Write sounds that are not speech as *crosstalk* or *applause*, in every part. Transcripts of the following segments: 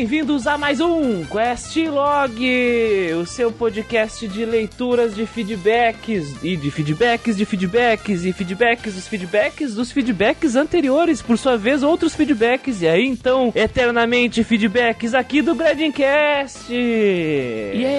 Bem-vindos a mais um Quest Log, o seu podcast de leituras de feedbacks e de feedbacks de feedbacks e feedbacks dos feedbacks dos feedbacks anteriores, por sua vez outros feedbacks e aí então eternamente feedbacks aqui do Gradincast. Yay!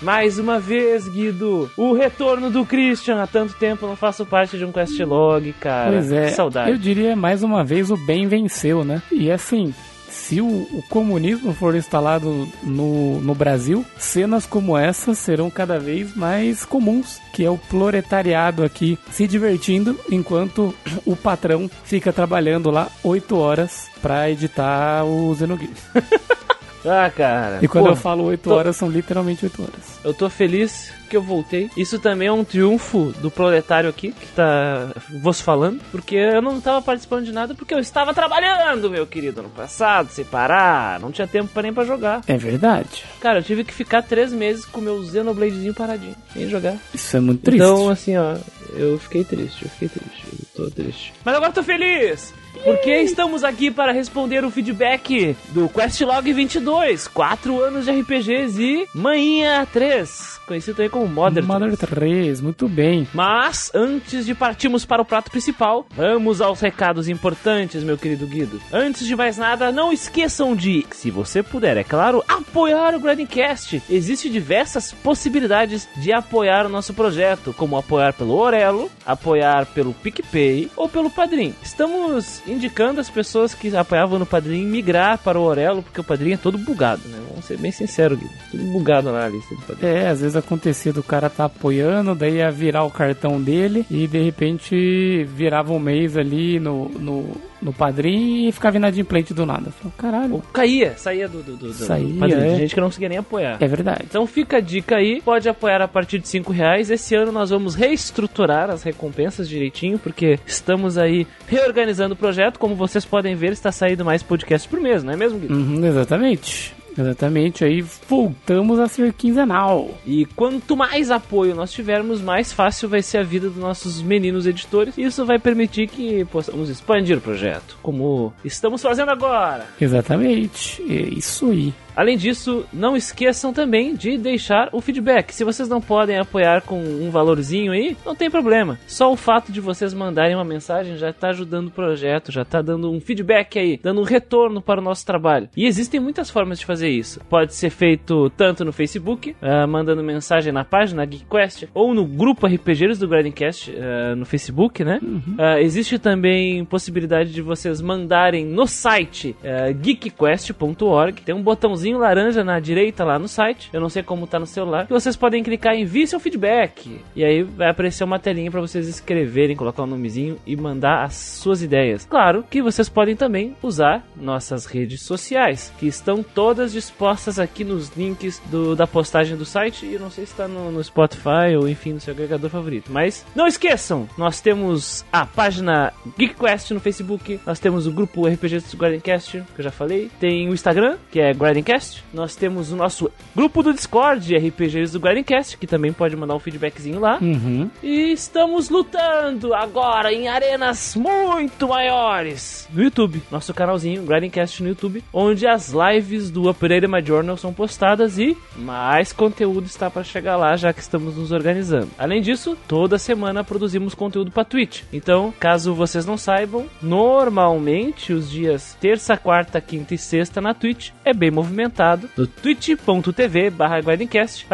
Mais uma vez, Guido, o retorno do Christian. Há tanto tempo não faço parte de um Quest Log, cara. Pois é, Que saudade. eu diria mais uma vez o bem venceu, né? E assim, se o, o comunismo for instalado no, no Brasil, cenas como essa serão cada vez mais comuns, que é o proletariado aqui se divertindo enquanto o patrão fica trabalhando lá 8 horas pra editar o Xenogears. *laughs* Ah, cara. E quando Pô, eu falo 8 tô- horas, são literalmente 8 horas. Eu tô feliz que eu voltei. Isso também é um triunfo do proletário aqui, que tá vos falando, porque eu não tava participando de nada porque eu estava trabalhando, meu querido, no passado, sem parar, não tinha tempo pra nem pra jogar. É verdade. Cara, eu tive que ficar três meses com o meu Xenobladezinho paradinho, sem jogar. Isso é muito triste. Então, assim, ó, eu fiquei triste, eu fiquei triste, eu tô triste. Mas agora eu tô feliz! Porque estamos aqui para responder o feedback do Questlog 22, 4 anos de RPGs e Manhinha 3, conhecido também como Modern. Mother 3, muito bem. Mas, antes de partirmos para o prato principal, vamos aos recados importantes, meu querido Guido. Antes de mais nada, não esqueçam de, se você puder, é claro, apoiar o Grandcast. Existem diversas possibilidades de apoiar o nosso projeto, como apoiar pelo Orelo, apoiar pelo PicPay ou pelo Padrim. Estamos indicando as pessoas que apoiavam no Padrim migrar para o Orelo, porque o Padrim é todo bugado, né? Vamos ser bem sinceros, Guido. Tudo bugado na lista de Padrim. É, às vezes acontecia do cara tá apoiando, daí ia virar o cartão dele e de repente virava um mês ali no, no, no padrinho e ficava inadimplente do nada. Falei, caralho, Ou caía, saía do, do, do, do Saía, Padrim. é. Gente que não conseguia nem apoiar. é verdade. Então fica a dica aí, pode apoiar a partir de 5 reais. Esse ano nós vamos reestruturar as recompensas direitinho, porque estamos aí reorganizando o projeto. Como vocês podem ver, está saindo mais podcasts por mês, não é mesmo, Guido? Uhum, exatamente. Exatamente, aí voltamos a ser quinzenal. E quanto mais apoio nós tivermos, mais fácil vai ser a vida dos nossos meninos editores. E isso vai permitir que possamos expandir o projeto, como estamos fazendo agora. Exatamente, é isso aí. Além disso, não esqueçam também de deixar o feedback. Se vocês não podem apoiar com um valorzinho aí, não tem problema. Só o fato de vocês mandarem uma mensagem já está ajudando o projeto, já está dando um feedback aí, dando um retorno para o nosso trabalho. E existem muitas formas de fazer isso. Pode ser feito tanto no Facebook, ah, mandando mensagem na página GeekQuest, ou no grupo RPGeiros do Grindcast ah, no Facebook, né? Ah, existe também possibilidade de vocês mandarem no site geekquest.org. Tem um botãozinho laranja na direita lá no site. Eu não sei como tá no celular. Que vocês podem clicar em envie seu feedback. E aí vai aparecer uma telinha para vocês escreverem, colocar um nomezinho e mandar as suas ideias. Claro que vocês podem também usar nossas redes sociais, que estão todas dispostas aqui nos links do- da postagem do site. E eu não sei se está no, no Spotify ou enfim no seu agregador favorito. Mas não esqueçam, nós temos a página GeekQuest no Facebook, nós temos o grupo RPG do Guardiancast, que eu já falei, tem o Instagram, que é Guardiancast, nós temos o nosso grupo do Discord, RPGs do Guardiancast, que também pode mandar um feedbackzinho lá. Uhum. E estamos lutando agora em arenas muito maiores no YouTube, nosso canalzinho Grindcast no YouTube, onde as lives do Upgrade My Journal são postadas e mais conteúdo está para chegar lá, já que estamos nos organizando. Além disso, toda semana produzimos conteúdo para Twitch. Então, caso vocês não saibam, normalmente os dias terça, quarta, quinta e sexta na Twitch é bem movimentado. No twitch.tv barra vai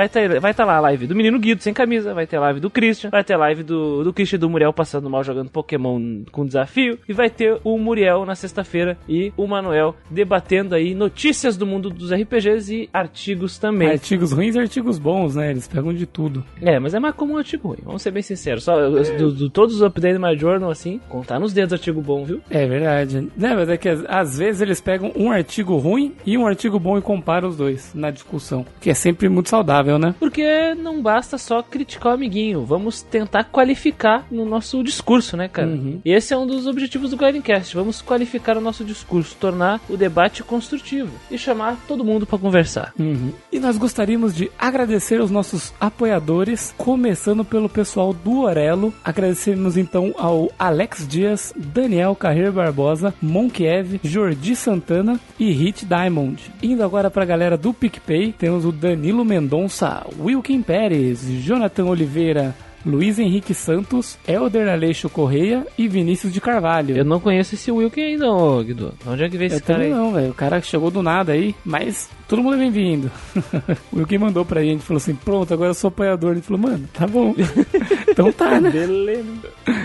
estar vai tá lá a live do menino Guido sem camisa, vai ter live do Christian, vai ter live do, do Christian e do Muriel passando mal jogando Pokémon com desafio, e vai ter o Muriel na sexta-feira e o Manuel debatendo aí notícias do mundo dos RPGs e artigos também. Artigos ruins e artigos bons, né? Eles pegam de tudo. É, mas é mais comum artigo ruim, vamos ser bem sinceros. Só eu- eu- do, do- todos os updates do My Journal, assim, contar nos dedos artigo bom, viu? É verdade. Né, mas é que às- às vezes eles pegam um artigo ruim e um artigo bom e compara os dois na discussão. Que é sempre muito saudável, né? Porque não basta só criticar o amiguinho, vamos tentar qualificar no nosso discurso, né, cara? Uhum. E esse é um dos objetivos do Guidecast, vamos qualificar o nosso discurso, tornar o debate construtivo e chamar todo mundo para conversar. Uhum. E nós gostaríamos de agradecer aos nossos apoiadores, começando pelo pessoal do Orelo. Agradecemos então ao Alex Dias, Daniel Carreiro Barbosa, Monkiev, Jordi Santana e Hit Diamond. Indo agora pra galera do PicPay, temos o Danilo Mendonça, Wilkin Pérez, Jonathan Oliveira, Luiz Henrique Santos, Elder Aleixo Correia e Vinícius de Carvalho. Eu não conheço esse Wilkin ainda, ô Guido. Onde é que veio Eu esse cara também aí? não, velho. O cara chegou do nada aí, mas todo mundo é bem-vindo. *laughs* o Wilkin mandou pra gente, falou assim, pronto, agora eu sou apoiador. Ele falou, mano, tá bom. *laughs* então tá, né? Beleza.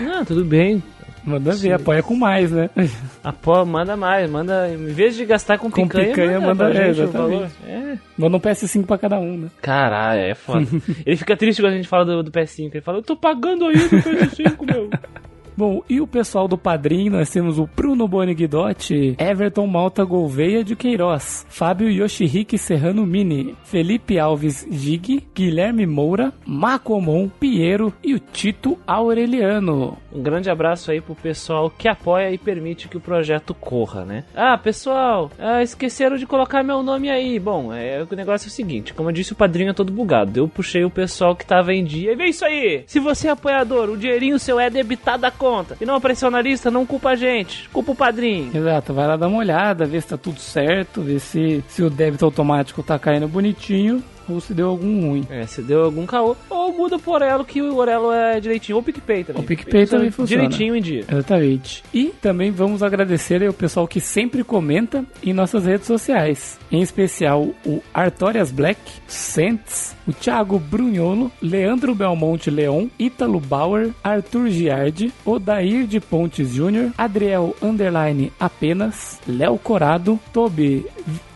Não, tudo bem. Manda ver, apoia com mais, né? Apo, manda mais, manda. Em vez de gastar com Com picanha, picanha, manda- pra é, exatamente. É. Manda um PS5 pra cada um, né? Caralho, é foda. *laughs* ele fica triste quando a gente fala do, do PS5. Ele fala, eu tô pagando aí do PS5, meu. *laughs* Bom, e o pessoal do Padrim, nós temos o Bruno Boni Guidotti, Everton Malta Gouveia de Queiroz, Fábio Yoshihiki Serrano Mini, Felipe Alves Gig, Guilherme Moura, Macomon Piero e o Tito Aureliano. Um grande abraço aí pro pessoal que apoia e permite que o projeto corra, né? Ah, pessoal, ah, esqueceram de colocar meu nome aí. Bom, é, o negócio é o seguinte: como eu disse, o padrinho é todo bugado. Eu puxei o pessoal que tava em dia e vê isso aí. Se você é apoiador, o dinheirinho seu é debitado da conta e não apareceu na lista, não culpa a gente, culpa o padrinho. Exato, vai lá dar uma olhada, ver se tá tudo certo, ver se, se o débito automático tá caindo bonitinho ou se deu algum ruim. É, se deu algum caô, ou muda pro Orelo, que o Orelo é direitinho, ou o PicPay também. O PicPay também funciona. Direitinho em dia. Exatamente. E também vamos agradecer aí o pessoal que sempre comenta em nossas redes sociais. Em especial o Artorias Black, Sentes, o Thiago Brunholo, Leandro Belmonte Leon, Ítalo Bauer, Arthur Giardi, Odair de Pontes Jr., Adriel Underline Apenas, Léo Corado, Toby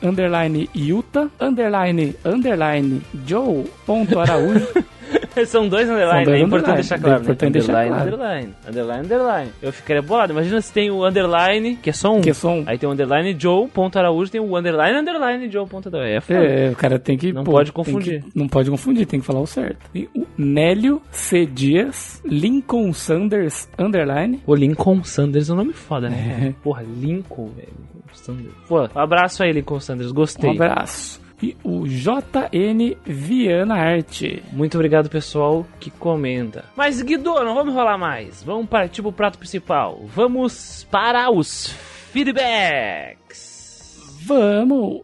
Underline Yuta, Underline Underline Joe Ponto Araújo, *laughs* São dois underline, dois é importante underline, deixar é claro. né? importante deixar underline, claro. underline, underline, underline. Eu ficaria bolado. Imagina se tem o underline, que é só um. que é só um. Aí tem o underline Joe, ponto Araújo, tem o underline, underline Joe, ponto Araújo. É foda. É, o cara tem que. Não pô, pode confundir. que- não pode confundir, tem que falar o certo. E o Nélio C. Dias, Lincoln Sanders, underline. O Lincoln Sanders é um nome foda, né? É. Porra, Lincoln, velho. Sanders. Pô, um abraço aí, Lincoln Sanders. Um Gostei. abraço. E o JN Viana Arte. Muito obrigado, pessoal, que comenta. Mas, Guido, não vamos enrolar mais. Vamos partir pro prato principal. Vamos para os feedbacks. Vamos!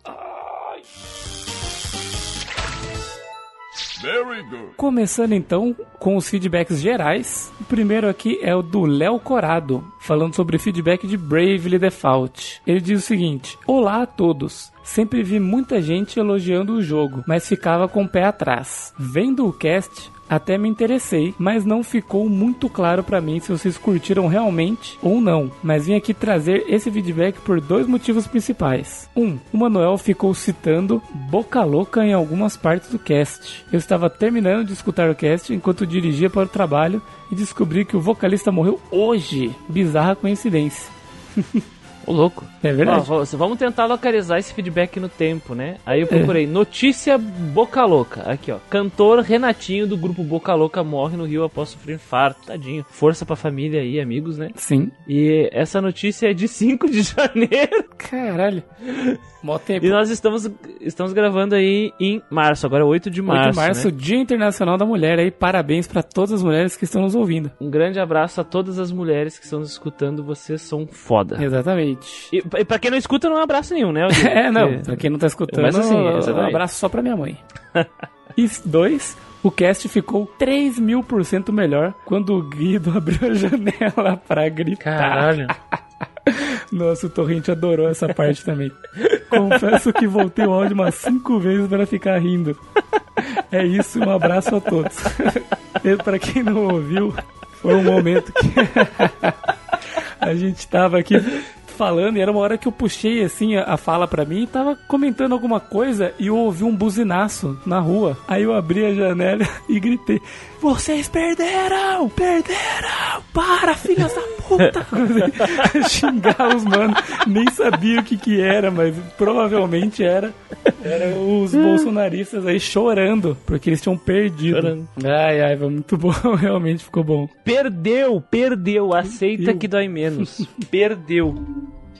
Começando então com os feedbacks gerais. O primeiro aqui é o do Léo Corado, falando sobre feedback de Bravely Default. Ele diz o seguinte: Olá a todos. Sempre vi muita gente elogiando o jogo, mas ficava com o pé atrás. Vendo o cast, até me interessei, mas não ficou muito claro pra mim se vocês curtiram realmente ou não. Mas vim aqui trazer esse feedback por dois motivos principais. Um, o Manuel ficou citando Boca Louca em algumas partes do cast. Eu estava terminando de escutar o cast enquanto dirigia para o trabalho e descobri que o vocalista morreu hoje. Bizarra coincidência. *laughs* Ô, louco. É verdade. Ó, vamos tentar localizar esse feedback no tempo, né? Aí eu procurei notícia Boca Louca. Aqui, ó. Cantor Renatinho do grupo Boca Louca morre no Rio após sofrer infarto. Tadinho. Força pra família aí, amigos, né? Sim. E essa notícia é de *laughs* 5 de janeiro. Caralho. Mó tempo. E nós estamos, estamos gravando aí em março, agora é 8 de março. 8 de março, né? Dia Internacional da Mulher aí. Parabéns pra todas as mulheres que estão nos ouvindo. Um grande abraço a todas as mulheres que estão nos escutando. Vocês são foda. Exatamente. E, e pra quem não escuta, não é um abraço nenhum, né? *laughs* É, não, Porque- pra quem não tá escutando, Mas assim, um abraço só pra minha mãe. e dois, o cast ficou 3 mil por cento melhor quando o Guido *laughs* abriu a janela pra gritar. Caralho. *laughs* Nossa, o Torrente adorou essa parte também. Confesso que voltei o áudio umas 5 vezes para ficar rindo. É isso, um abraço a todos. E pra quem não ouviu, foi um momento que a gente tava aqui falando e era uma hora que eu puxei assim a, fala pra mim e tava comentando alguma coisa e eu ouvi um buzinaço na rua. Aí eu abri a janela *laughs* e gritei: vocês perderam! Perderam! Para, filhas da puta! *laughs* Xingar os mano, nem sabia o que que era, mas provavelmente era, era os bolsonaristas aí chorando, porque eles tinham perdido. Chorando. Ai, ai, foi muito bom, *laughs* realmente ficou bom. Perdeu, perdeu. Aceita Perdeu. que dói menos. Perdeu.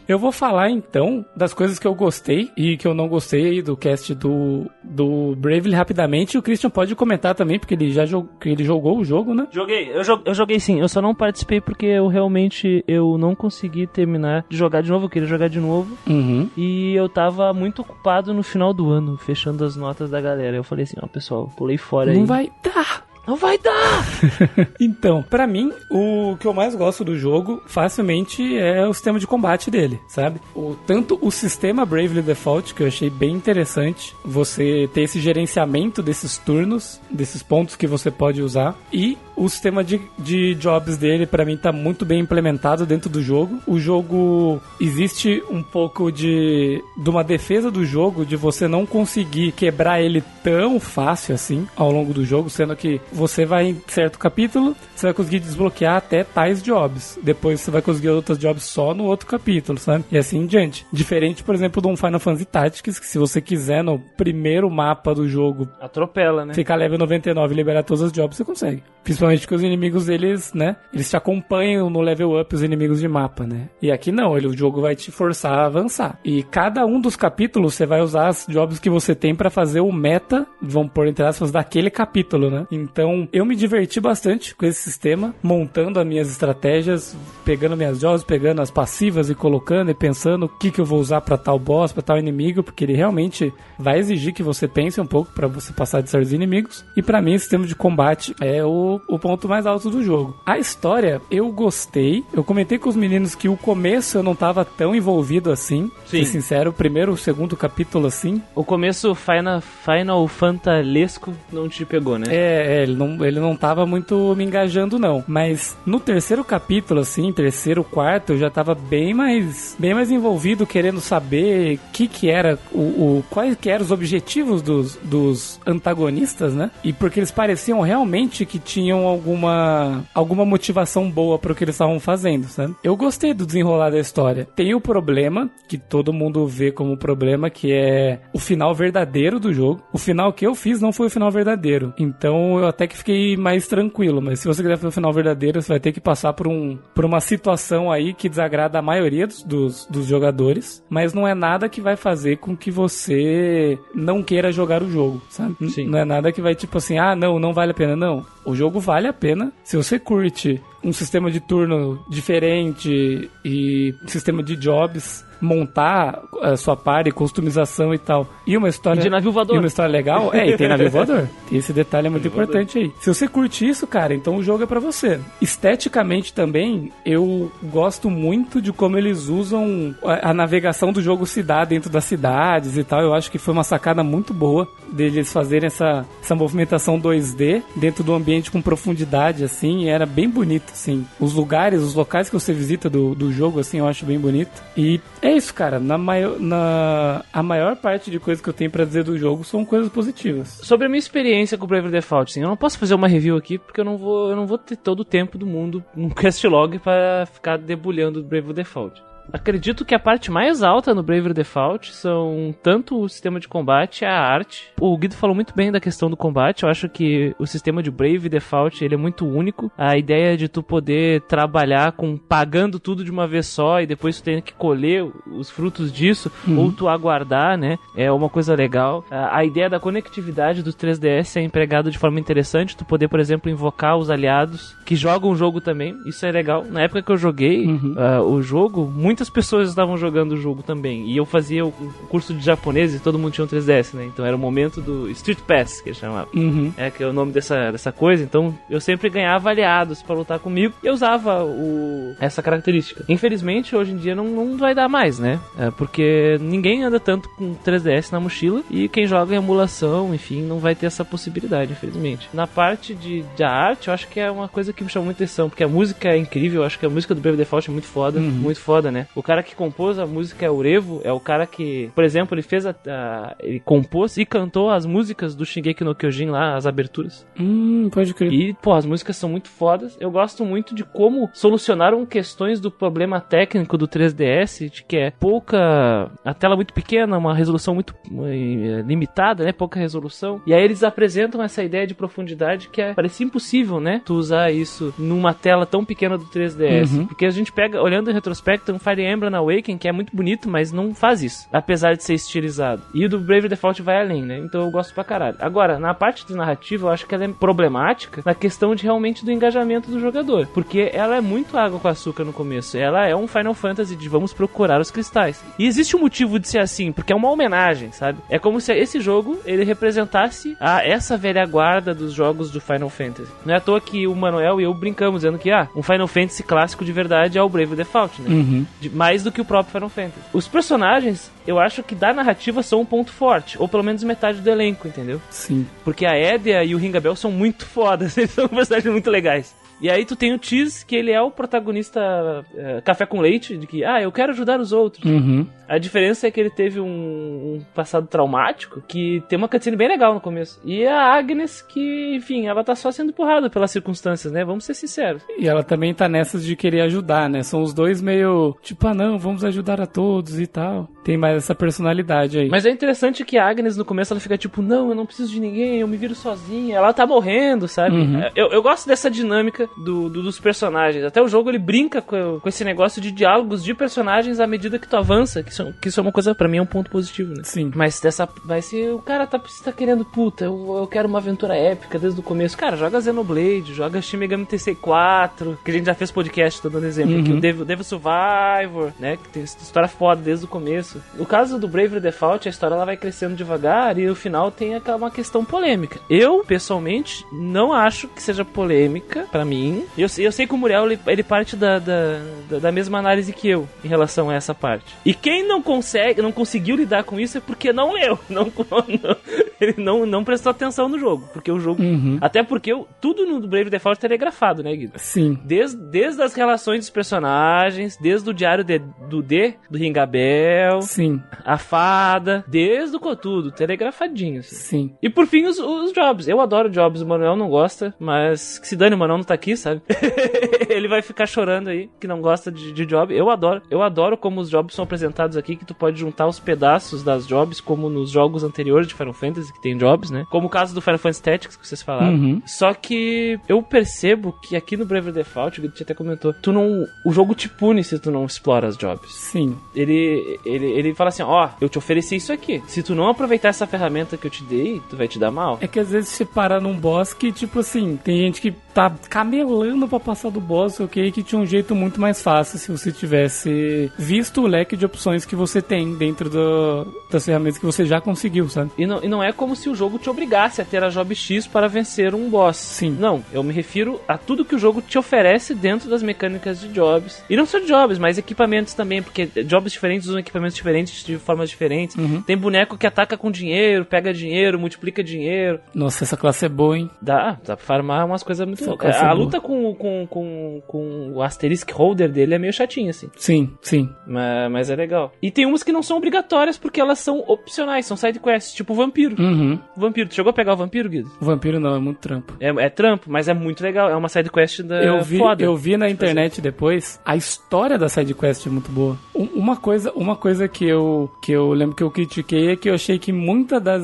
Eu vou falar então das coisas que eu gostei e que eu não gostei aí do cast do, do Bravely rapidamente. O Christian pode comentar também, porque ele já jogou, ele jogou o jogo, né? Joguei, eu, jo- eu joguei sim, eu só não participei porque eu realmente eu não consegui terminar de jogar de novo, eu queria jogar de novo. Uhum. E eu tava muito ocupado no final do ano, fechando as notas da galera. Eu falei assim, ó, pessoal, pulei fora aí. Não vai dar. Não vai dar! *laughs* Então, pra mim, o que eu mais gosto do jogo, facilmente, é o sistema de combate dele, sabe? O, tanto o sistema Bravely Default, que eu achei bem interessante, você ter esse gerenciamento desses turnos, desses pontos que você pode usar, e o sistema de, de jobs dele, pra mim, tá muito bem implementado dentro do jogo. O jogo, existe um pouco de, de uma defesa do jogo, de você não conseguir quebrar ele tão fácil assim, ao longo do jogo, sendo que você vai em certo capítulo, você vai conseguir desbloquear até tais jobs. Depois você vai conseguir outros jobs só no outro capítulo, sabe? E assim em diante. Diferente, por exemplo, de um Final Fantasy Tactics, que se você quiser no primeiro mapa do jogo Atropela, né? ficar level 99 e liberar todos os jobs, você consegue. Principalmente porque os inimigos, eles, né? Eles te acompanham no level up, os inimigos de mapa, né? E aqui não, ele, o jogo vai te forçar a avançar. E cada um dos capítulos, você vai usar as jobs que você tem pra fazer o meta, vamos pôr entre aspas, daquele capítulo, né? Então, eu me diverti bastante com esse sistema, montando as minhas estratégias, pegando minhas jobs, pegando as passivas e colocando e pensando o que, que eu vou usar pra tal boss, pra tal inimigo, porque ele realmente vai exigir que você pense um pouco pra você passar de certos inimigos. E pra mim, o sistema de combate é o, o ponto mais alto do jogo. A história, eu gostei. Eu comentei com os meninos que o começo eu não tava tão envolvido assim. Sim. Ser sincero, o primeiro, o segundo capítulo assim. O começo Final, Final Fantalesco não te pegou, né? É, é, ele não, ele não tava muito me engajando, não. Mas no terceiro capítulo, assim, terceiro, quarto, eu já tava bem mais, bem mais envolvido, querendo saber o que que era, o, o, quais que eram os objetivos dos, dos antagonistas, né? E porque eles pareciam realmente que tinham alguma, alguma motivação boa pro que eles estavam fazendo, sabe? Eu gostei do desenrolar da história. Tem o problema, que todo mundo vê como problema, que é o final verdadeiro do jogo. O final que eu fiz não foi o final verdadeiro. Então eu até que fiquei mais tranquilo. Mas se você quiser fazer o final verdadeiro, você vai ter que passar por, um, por uma situação aí que desagrada a maioria dos, dos, dos jogadores. Mas não é nada que vai fazer com que você não queira jogar o jogo, sabe? Sim. Não é nada que vai tipo assim, ah, não, não vale a pena. Não. O jogo vale a pena. Se você curte um sistema de turno diferente e um sistema de jobs, montar a sua party, customização e tal. E uma história. E de navio voador. E uma história legal. É, e tem navio voador. *laughs* Esse detalhe muito Navio importante aí. Se você curte isso, cara, então o jogo é pra você. Esteticamente também, eu gosto muito de como eles usam a, a navegação do jogo se dá dentro das cidades e tal. Eu acho que foi uma sacada muito boa deles fazerem essa, essa movimentação 2D dentro do ambiente com profundidade, assim, e era bem bonito, assim. Os lugares, os locais que você visita do, do jogo, assim, eu acho bem bonito. E é isso, cara. Na, maior, na a maior parte de coisas que eu tenho pra dizer do jogo são coisas positivas. Sobre a minha experiência com o Bravely Default, assim, eu não posso fazer uma review aqui porque eu não vou, eu não vou ter todo o tempo do mundo num *laughs* quest log para ficar debulhando o Bravely Default. Acredito que a parte mais alta no Bravely Default são tanto o sistema de combate e a arte. O Guido falou muito bem da questão do combate. Eu acho que o sistema de Brave Default ele é muito único. A ideia de tu poder trabalhar com pagando tudo de uma vez só e depois tu tem que colher os frutos disso ou tu aguardar, né? É uma coisa legal. A ideia da conectividade do 3DS é empregada de forma interessante. Tu poder, por exemplo, invocar os aliados que jogam o jogo também. Isso é legal. Na época que eu joguei Uhum. ah, o jogo, muitas pessoas estavam jogando o jogo também. E eu fazia o curso de japonês e todo mundo tinha um 3DS, né? Então era o momento do Street Pass, que eles chamavam. Uhum. É, que é o nome dessa, dessa coisa. Então eu sempre ganhava aliados pra lutar comigo e eu usava o, essa característica. Infelizmente, hoje em dia não, não vai dar mais, né? É, porque ninguém anda tanto com 3DS na mochila e quem joga em emulação, enfim, não vai ter essa possibilidade, infelizmente. Na parte de, de arte, eu acho que é uma coisa que me chamou muita atenção, porque a música é incrível. Eu acho que a música do Brave Default é muito foda, Uhum. muito foda, né? O cara que compôs a música é o Revo, é o cara que, por exemplo, ele fez a, a ele compôs e cantou as músicas do Shingeki no Kyojin lá, as aberturas. Hum, pode crer. E, pô, as músicas são muito fodas. Eu gosto muito de como solucionaram questões do problema técnico do 3DS, de que é pouca. a tela muito pequena, uma resolução muito eh, limitada, né? Pouca resolução. E aí eles apresentam essa ideia de profundidade que é, parece impossível, né? Tu usar isso numa tela tão pequena do 3DS. Uhum. Porque a gente pega, olhando em retrospecto, um Fire Emblem Awakening, que é muito bonito, mas não faz isso. Apesar de ser estilizado. E o do Brave Default vai além, né? Então eu gosto pra caralho. Agora, na parte de narrativa, eu acho que ela é problemática na questão de realmente do engajamento do jogador. Porque ela é muito água com açúcar no começo. Ela é um Final Fantasy de vamos procurar os cristais. E existe um motivo de ser assim, porque é uma homenagem, sabe? É como se esse jogo ele representasse a essa velha guarda dos jogos do Final Fantasy. Não é à toa que o Manuel e eu brincamos dizendo que ah, um Final Fantasy clássico de verdade é o Brave Default, né? Uhum. De- mais do que o próprio Final Fantasy. Os personagens, eu acho que da narrativa são um ponto forte, ou pelo menos metade do elenco, entendeu? Sim. Porque a Edia e o Ringabel são muito *laughs* fodas, eles são personagens muito legais. E aí tu tem o Cheese, que ele é o protagonista eh, café com leite, de que, ah, eu quero ajudar os outros. Uhum. A diferença é que ele teve um, um passado traumático que tem uma cutscene bem legal no começo. E a Agnes, que, enfim, ela tá só sendo empurrada pelas circunstâncias, né? Vamos ser sinceros. E ela também tá nessas de querer ajudar, né? São os dois meio, tipo, ah não, vamos ajudar a todos e tal. Tem mais essa personalidade aí. Mas é interessante que a Agnes no começo ela fica tipo, não, eu não preciso de ninguém, eu me viro sozinha. Ela tá morrendo, sabe? Uhum. Eu, eu gosto dessa dinâmica do, do- dos personagens. Até o jogo ele brinca com, com esse negócio de diálogos de personagens à medida que tu avança, que isso, que isso é uma coisa, pra mim, é um ponto positivo, né? Sim. Mas dessa. Mas se o cara tá, tá querendo, puta, eu, eu quero uma aventura épica desde o começo. Cara, joga Xenoblade, joga Shin Megami Tensei 4, que a gente já fez podcast, tô dando exemplo aqui. Uhum. O Devil, Devil Survivor, né? Que tem essa história foda desde o começo. No caso do Bravely Default, a história ela vai crescendo devagar e no final tem aquela uma questão polêmica. Eu, pessoalmente, não acho que seja polêmica pra mim. Eu, sei- eu sei que o Muriel ele, ele parte da, da, da- da mesma análise que eu em relação a essa parte. E quem não consegue, não conseguiu lidar com isso é porque não leu, *laughs* não, não- ele não, não prestou atenção no jogo, porque o jogo, Uhum. até porque eu- tudo no Brave Default é telegrafado, né, Guido? Sim. Desde, desde as relações dos personagens, desde o diário de- do D, do Ringabel, Sim. a fada, desde o Cotudo, telegrafadinho, assim. Sim. E por fim, os, os Jobs. Eu adoro Jobs, o Manuel não gosta, mas que se dane, o Manuel não tá aqui, sabe? *laughs* Ele vai ficar chorando aí, que não gosta de, de Job. Eu adoro. Eu adoro como os Jobs são apresentados aqui, que tu pode juntar os pedaços das Jobs, como nos jogos anteriores de Final Fantasy, que tem Jobs, né? Como o caso do Final Fantasy Tactics, que vocês falaram. Uhum. Só que eu percebo que aqui no Bravely Default, o Guido até comentou, tu não. O jogo te pune se tu não explora as jobs. Sim. Ele, ele, ele fala assim: Ó, eu te ofereci isso aqui. Se tu não aproveitar essa ferramenta que eu te dei, tu vai te dar mal. É que às vezes você para num boss que, tipo assim, tem gente que tá camelando pra passar do boss, ok? Que tinha um jeito muito mais fácil se você tivesse visto o leque de opções que você tem dentro do- das ferramentas que você já conseguiu, sabe? E não, e não é como se o jogo te obrigasse a ter a job X para vencer um boss. Sim. Não, eu me refiro a tudo que o jogo te oferece dentro das mecânicas de jobs. E não só jobs, mas equipamentos também, porque jobs diferentes usam equipamentos diferentes de formas diferentes. Uhum. Tem boneco que ataca com dinheiro, pega dinheiro, multiplica dinheiro. Nossa, essa classe é boa, hein? Dá, dá pra farmar umas coisas muito A luta com, com, com, com o asterisk holder dele é meio chatinha, assim. Sim, sim. Mas, mas é legal. E tem umas que não são obrigatórias porque elas são opcionais, são side quests, tipo o vampiro. Uhum. Vampiro, tu chegou a pegar o vampiro, Guido? O vampiro não, é muito trampo. É, é trampo, mas é muito legal. É uma side quest da eu vi, foda. eu vi na internet depois, a história da sidequest é muito boa. Um- uma coisa, uma coisa que eu que eu lembro que eu critiquei é que eu achei que muitas das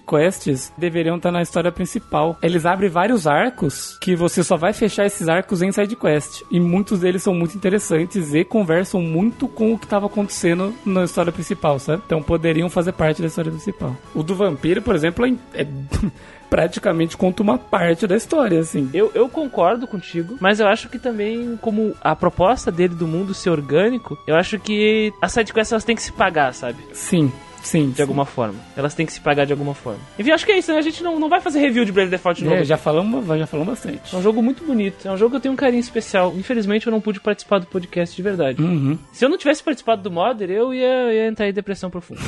sidequests deveriam estar na história principal. Eles abrem vários arcos que você só vai fechar esses arcos em sidequest e muitos deles são muito interessantes e conversam muito com o que estava acontecendo na história principal, sabe? Então poderiam fazer parte da história principal. O do vampiro, por exemplo, é, é *laughs* praticamente conta uma parte da história, assim. Eu, eu concordo contigo, mas eu acho que também, como a proposta dele do mundo ser orgânico, eu acho que as sidequests elas têm que se pagar, sabe? Sim, sim. De alguma forma. Elas têm que se pagar de alguma forma. Enfim, acho que é isso, né? A gente não, não vai fazer review de Brave Default de novo. É, já falamos, já falamos bastante. É um jogo muito bonito. É um jogo que eu tenho um carinho especial. Infelizmente, eu não pude participar do podcast de verdade. Uhum. Se eu não tivesse participado do Modder, eu ia, ia entrar em depressão profunda.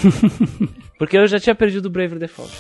*laughs* Porque eu já tinha perdido o Brave Default.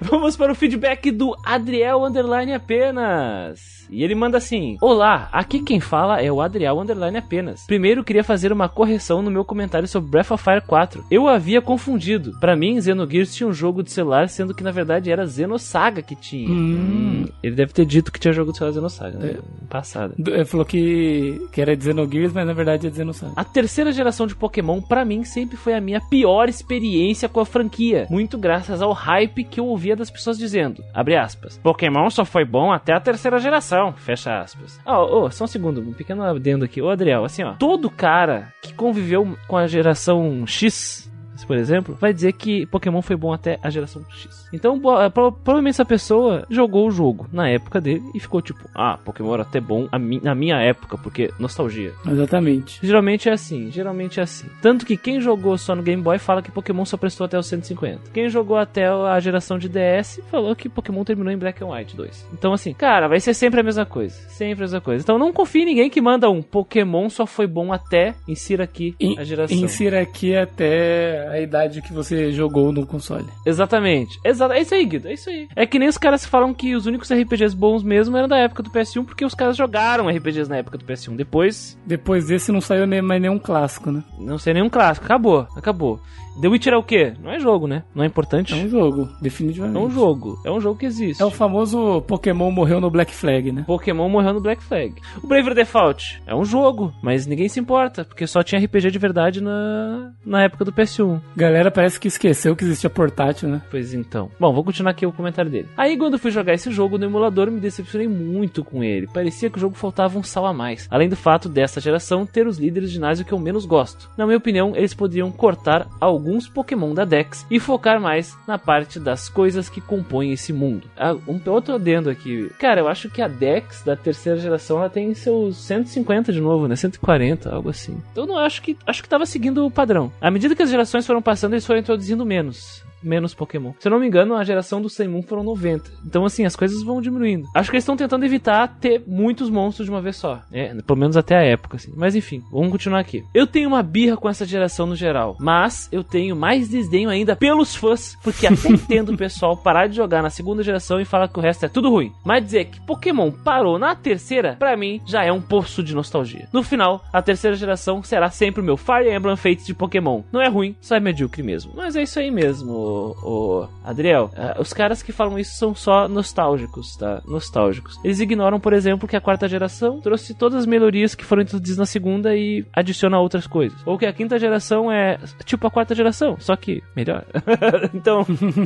Vamos para o feedback do Adriel Underline apenas. E ele manda assim: Olá, aqui quem fala é o Adriel Underline apenas. Primeiro queria fazer uma correção no meu comentário sobre Breath of Fire 4. Eu havia confundido. Para mim, Xenogears tinha um jogo de celular, sendo que na verdade era Xenosaga que tinha. Hum. Ele deve ter dito que tinha jogo de celular Xenosaga, né? É. Passada. Ele falou que, que era de Xenogears, mas na verdade é Xenosaga. A terceira geração de Pokémon, para mim, sempre foi a minha pior experiência com a franquia. Muito graças ao hype que eu ouvia das pessoas dizendo, abre aspas, Pokémon só foi bom até a terceira geração, fecha aspas. Oh, oh, só um segundo, um pequeno adendo aqui. Ô, Adriel, assim, ó, todo cara que conviveu com a geração X por exemplo, vai dizer que Pokémon foi bom até a geração X. Então, eh, provavelmente essa pessoa jogou o jogo na época dele e ficou tipo, ah, Pokémon era até bom na minha época, porque nostalgia. Exatamente. Geralmente é assim, geralmente é assim. Tanto que quem jogou só no Game Boy fala que Pokémon só prestou até o 150. Quem jogou até a geração de DS falou que Pokémon terminou em Black and White 2. Então, assim, cara, vai ser sempre a mesma coisa. Sempre a mesma coisa. Então não confie em ninguém que manda um Pokémon só foi bom até, insira aqui a geração. Insira aqui até a idade que você jogou no console. Exatamente. Exato. É isso aí, Guido. É isso aí. É que nem os caras falam que os únicos RPGs bons mesmo eram da época do PS1, porque os caras jogaram RPGs na época do PS1. Depois. Depois desse não saiu nem, mais nenhum clássico, né? Não saiu nenhum clássico. Acabou. Acabou. The Witcher é o quê? Não é jogo, né? Não é importante. É um jogo, definitivamente. É um jogo. É um jogo que existe. É o famoso Pokémon morreu no Black Flag, né? Pokémon morreu no Black Flag. O Bravely Default é um jogo, mas ninguém se importa, porque só tinha RPG de verdade na, na época do PS1. Galera parece que esqueceu que existia portátil, né? Pois então. Bom, vou continuar aqui o comentário dele. Aí quando fui jogar esse jogo no emulador, me decepcionei muito com ele. Parecia que o jogo faltava um sal a mais. Além do fato dessa geração ter os líderes de ginásio que eu menos gosto. Na minha opinião, eles poderiam cortar alguns Pokémon da Dex e focar mais na parte das coisas que compõem esse mundo. Ah, um outro adendo aqui. Cara, eu acho que a Dex da terceira geração ela tem seus 150 de novo, né? 140, algo assim. Então não acho que acho que tava seguindo o padrão. À medida que as gerações foram passando, eles foram introduzindo menos menos Pokémon. Se eu não me engano, a geração do Moon foram 90. Então, assim, as coisas vão diminuindo. Acho que eles estão tentando evitar ter muitos monstros de uma vez só. É, pelo menos até a época, assim. Mas enfim, vamos continuar aqui. Eu tenho uma birra com essa geração no geral, mas eu tenho mais desdenho ainda pelos fãs, porque até *laughs* entendo o pessoal parar de jogar na segunda geração e falar que o resto é tudo ruim. Mas dizer que Pokémon parou na terceira, para mim, já é um poço de nostalgia. No final, a terceira geração será sempre o meu Fire Emblem Fates de Pokémon. Não é ruim, só é medíocre mesmo. Mas é isso aí mesmo o, Adriel, uh, os caras que falam isso são só nostálgicos, tá? Nostálgicos. Eles ignoram, por exemplo, que a quarta geração trouxe todas as melhorias que foram introduzidas na segunda e adiciona outras coisas. Ou que a quinta geração é tipo a quarta geração, só que melhor. *laughs* então,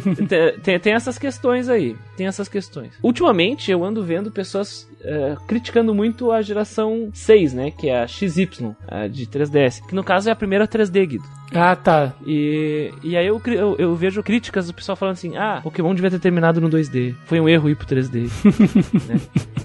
*laughs* tem, tem essas questões aí. Tem essas questões. Ultimamente, eu ando vendo pessoas uh, criticando muito a geração 6, né? Que é a XY, a de 3DS. Que no caso é a primeira 3D, Guido. Ah, tá. E, e aí eu, eu, eu, vejo críticas do pessoal falando assim: ah, Pokémon devia ter terminado no 2D. Foi um erro ir pro 3D. *laughs* né?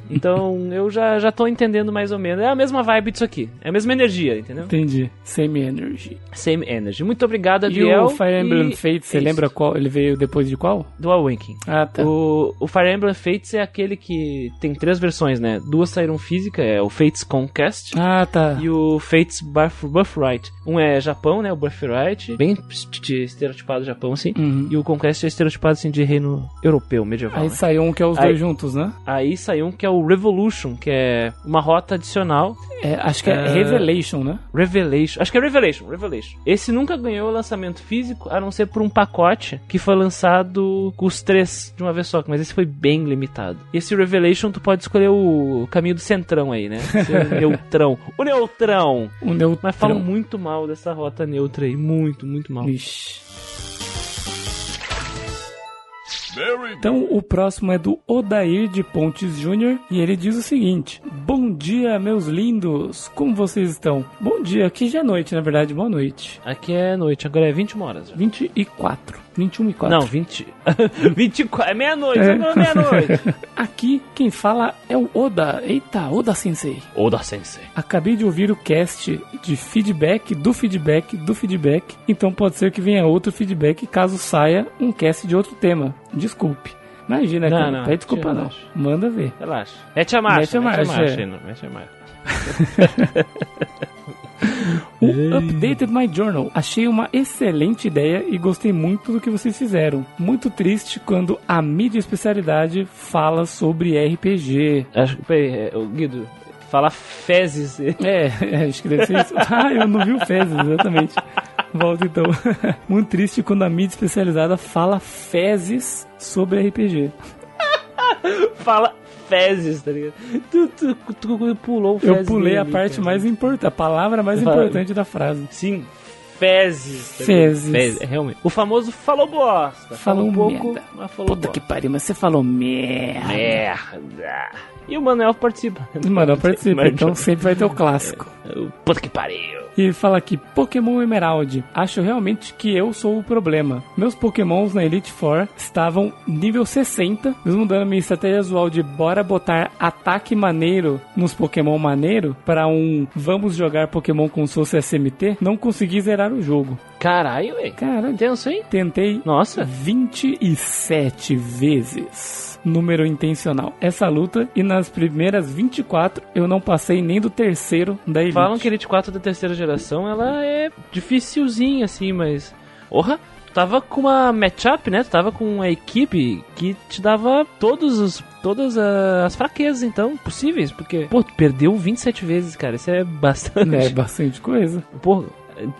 Então eu já, já tô entendendo mais ou menos. É a mesma vibe disso aqui. É a mesma energia, entendeu? Entendi. Same energy. Same energy. Muito obrigado, Adriel. E o Fire Emblem e... Fates, você lembra qual? Ele veio depois de qual? Do Awakening. Ah, tá. O, o Fire Emblem Fates é aquele que tem três versões, né? Duas saíram física, é o Fates Conquest. Ah, tá. E o Fates Birthright. Um é Japão, né? O Birthright. Bem estereotipado Japão, assim. Uhum. E o Conquest é estereotipado, assim, de reino europeu, medieval. Aí né? saiu um que é os aí, dois juntos, né? Aí saiu um que é o Revolution, que é uma rota adicional. É, acho que é, é Revelation, né? Revelation. Acho que é Revelation, Revelation. Esse nunca ganhou lançamento físico, a não ser por um pacote que foi lançado com os três de uma vez só, mas esse foi bem limitado. Esse Revelation, tu pode escolher o caminho do centrão aí, né? O *laughs* neutrão. O neutrão! O neutrão. Mas falam muito mal dessa rota neutra aí. Muito, muito mal. Ixi. Então o próximo é do Odair de Pontes Júnior e ele diz o seguinte: Bom dia, meus lindos! Como vocês estão? Bom dia, aqui já é noite, na verdade, boa noite. Aqui é noite, agora é 21 horas. Já. 24. 21 e 4. Não, 20. 24. *laughs* É meia-noite, é. meia-noite. *laughs* Aqui quem fala é o Oda. Eita, Oda Sensei. Oda Sensei. Acabei de ouvir o cast de feedback, do feedback, do feedback. Então pode ser que venha outro feedback caso saia um cast de outro tema. Desculpe. Imagina, não, cara. Não, Pede desculpa, não. Manda ver. Relaxa. Mete a marcha. Mete a marcha. Mete a marcha. É. Mete a marcha. *laughs* *laughs* O Updated My Journal. Achei uma excelente ideia e gostei muito do que vocês fizeram. Muito triste quando a mídia especialidade fala sobre RPG. Acho que, peraí, é, Guido, fala fezes. *laughs* É, é, acho que deve ser isso. *laughs* Ah, eu não vi o Fezes, exatamente. Volta então. Muito triste quando a mídia especializada fala fezes sobre RPG. fala fezes, tá ligado? Tu, tu, tu pulou o fezes. Eu pulei a ali, parte cara. mais importante, a palavra mais Fala. *laughs* importante da frase. Sim, fezes. tá Fezes. Fezes, é, realmente. O famoso falou bosta. Falou um pouco, merda. mas falou Puta que bosta. pariu, mas você falou merda. Merda. E o Manuel participa. *laughs* Mano, participa, Mas- então sempre vai ter o clássico. Puta que pariu. E fala aqui, Pokémon Emerald. Acho realmente que eu sou o problema. Meus Pokémons na Elite Four estavam nível 60, mesmo dando a minha estratégia usual de bora botar ataque maneiro nos Pokémon maneiro para um vamos jogar Pokémon como se fosse SMT, não consegui zerar o jogo. Caralho, velho. Cara, Tenso, hein? tentei Nossa. 27 vezes. Número intencional. Essa luta e nas primeiras 24 eu não passei nem do terceiro da Elite. Falam que Elite 4 da terceira geração, ela é dificilzinha, assim, mas... Porra, tu tava com uma matchup, né? Tu tava com uma equipe que te dava todos os... Todas as fraquezas, então, possíveis, porque... Pô, tu perdeu 27 vezes, cara, isso é bastante. É bastante coisa. Pô,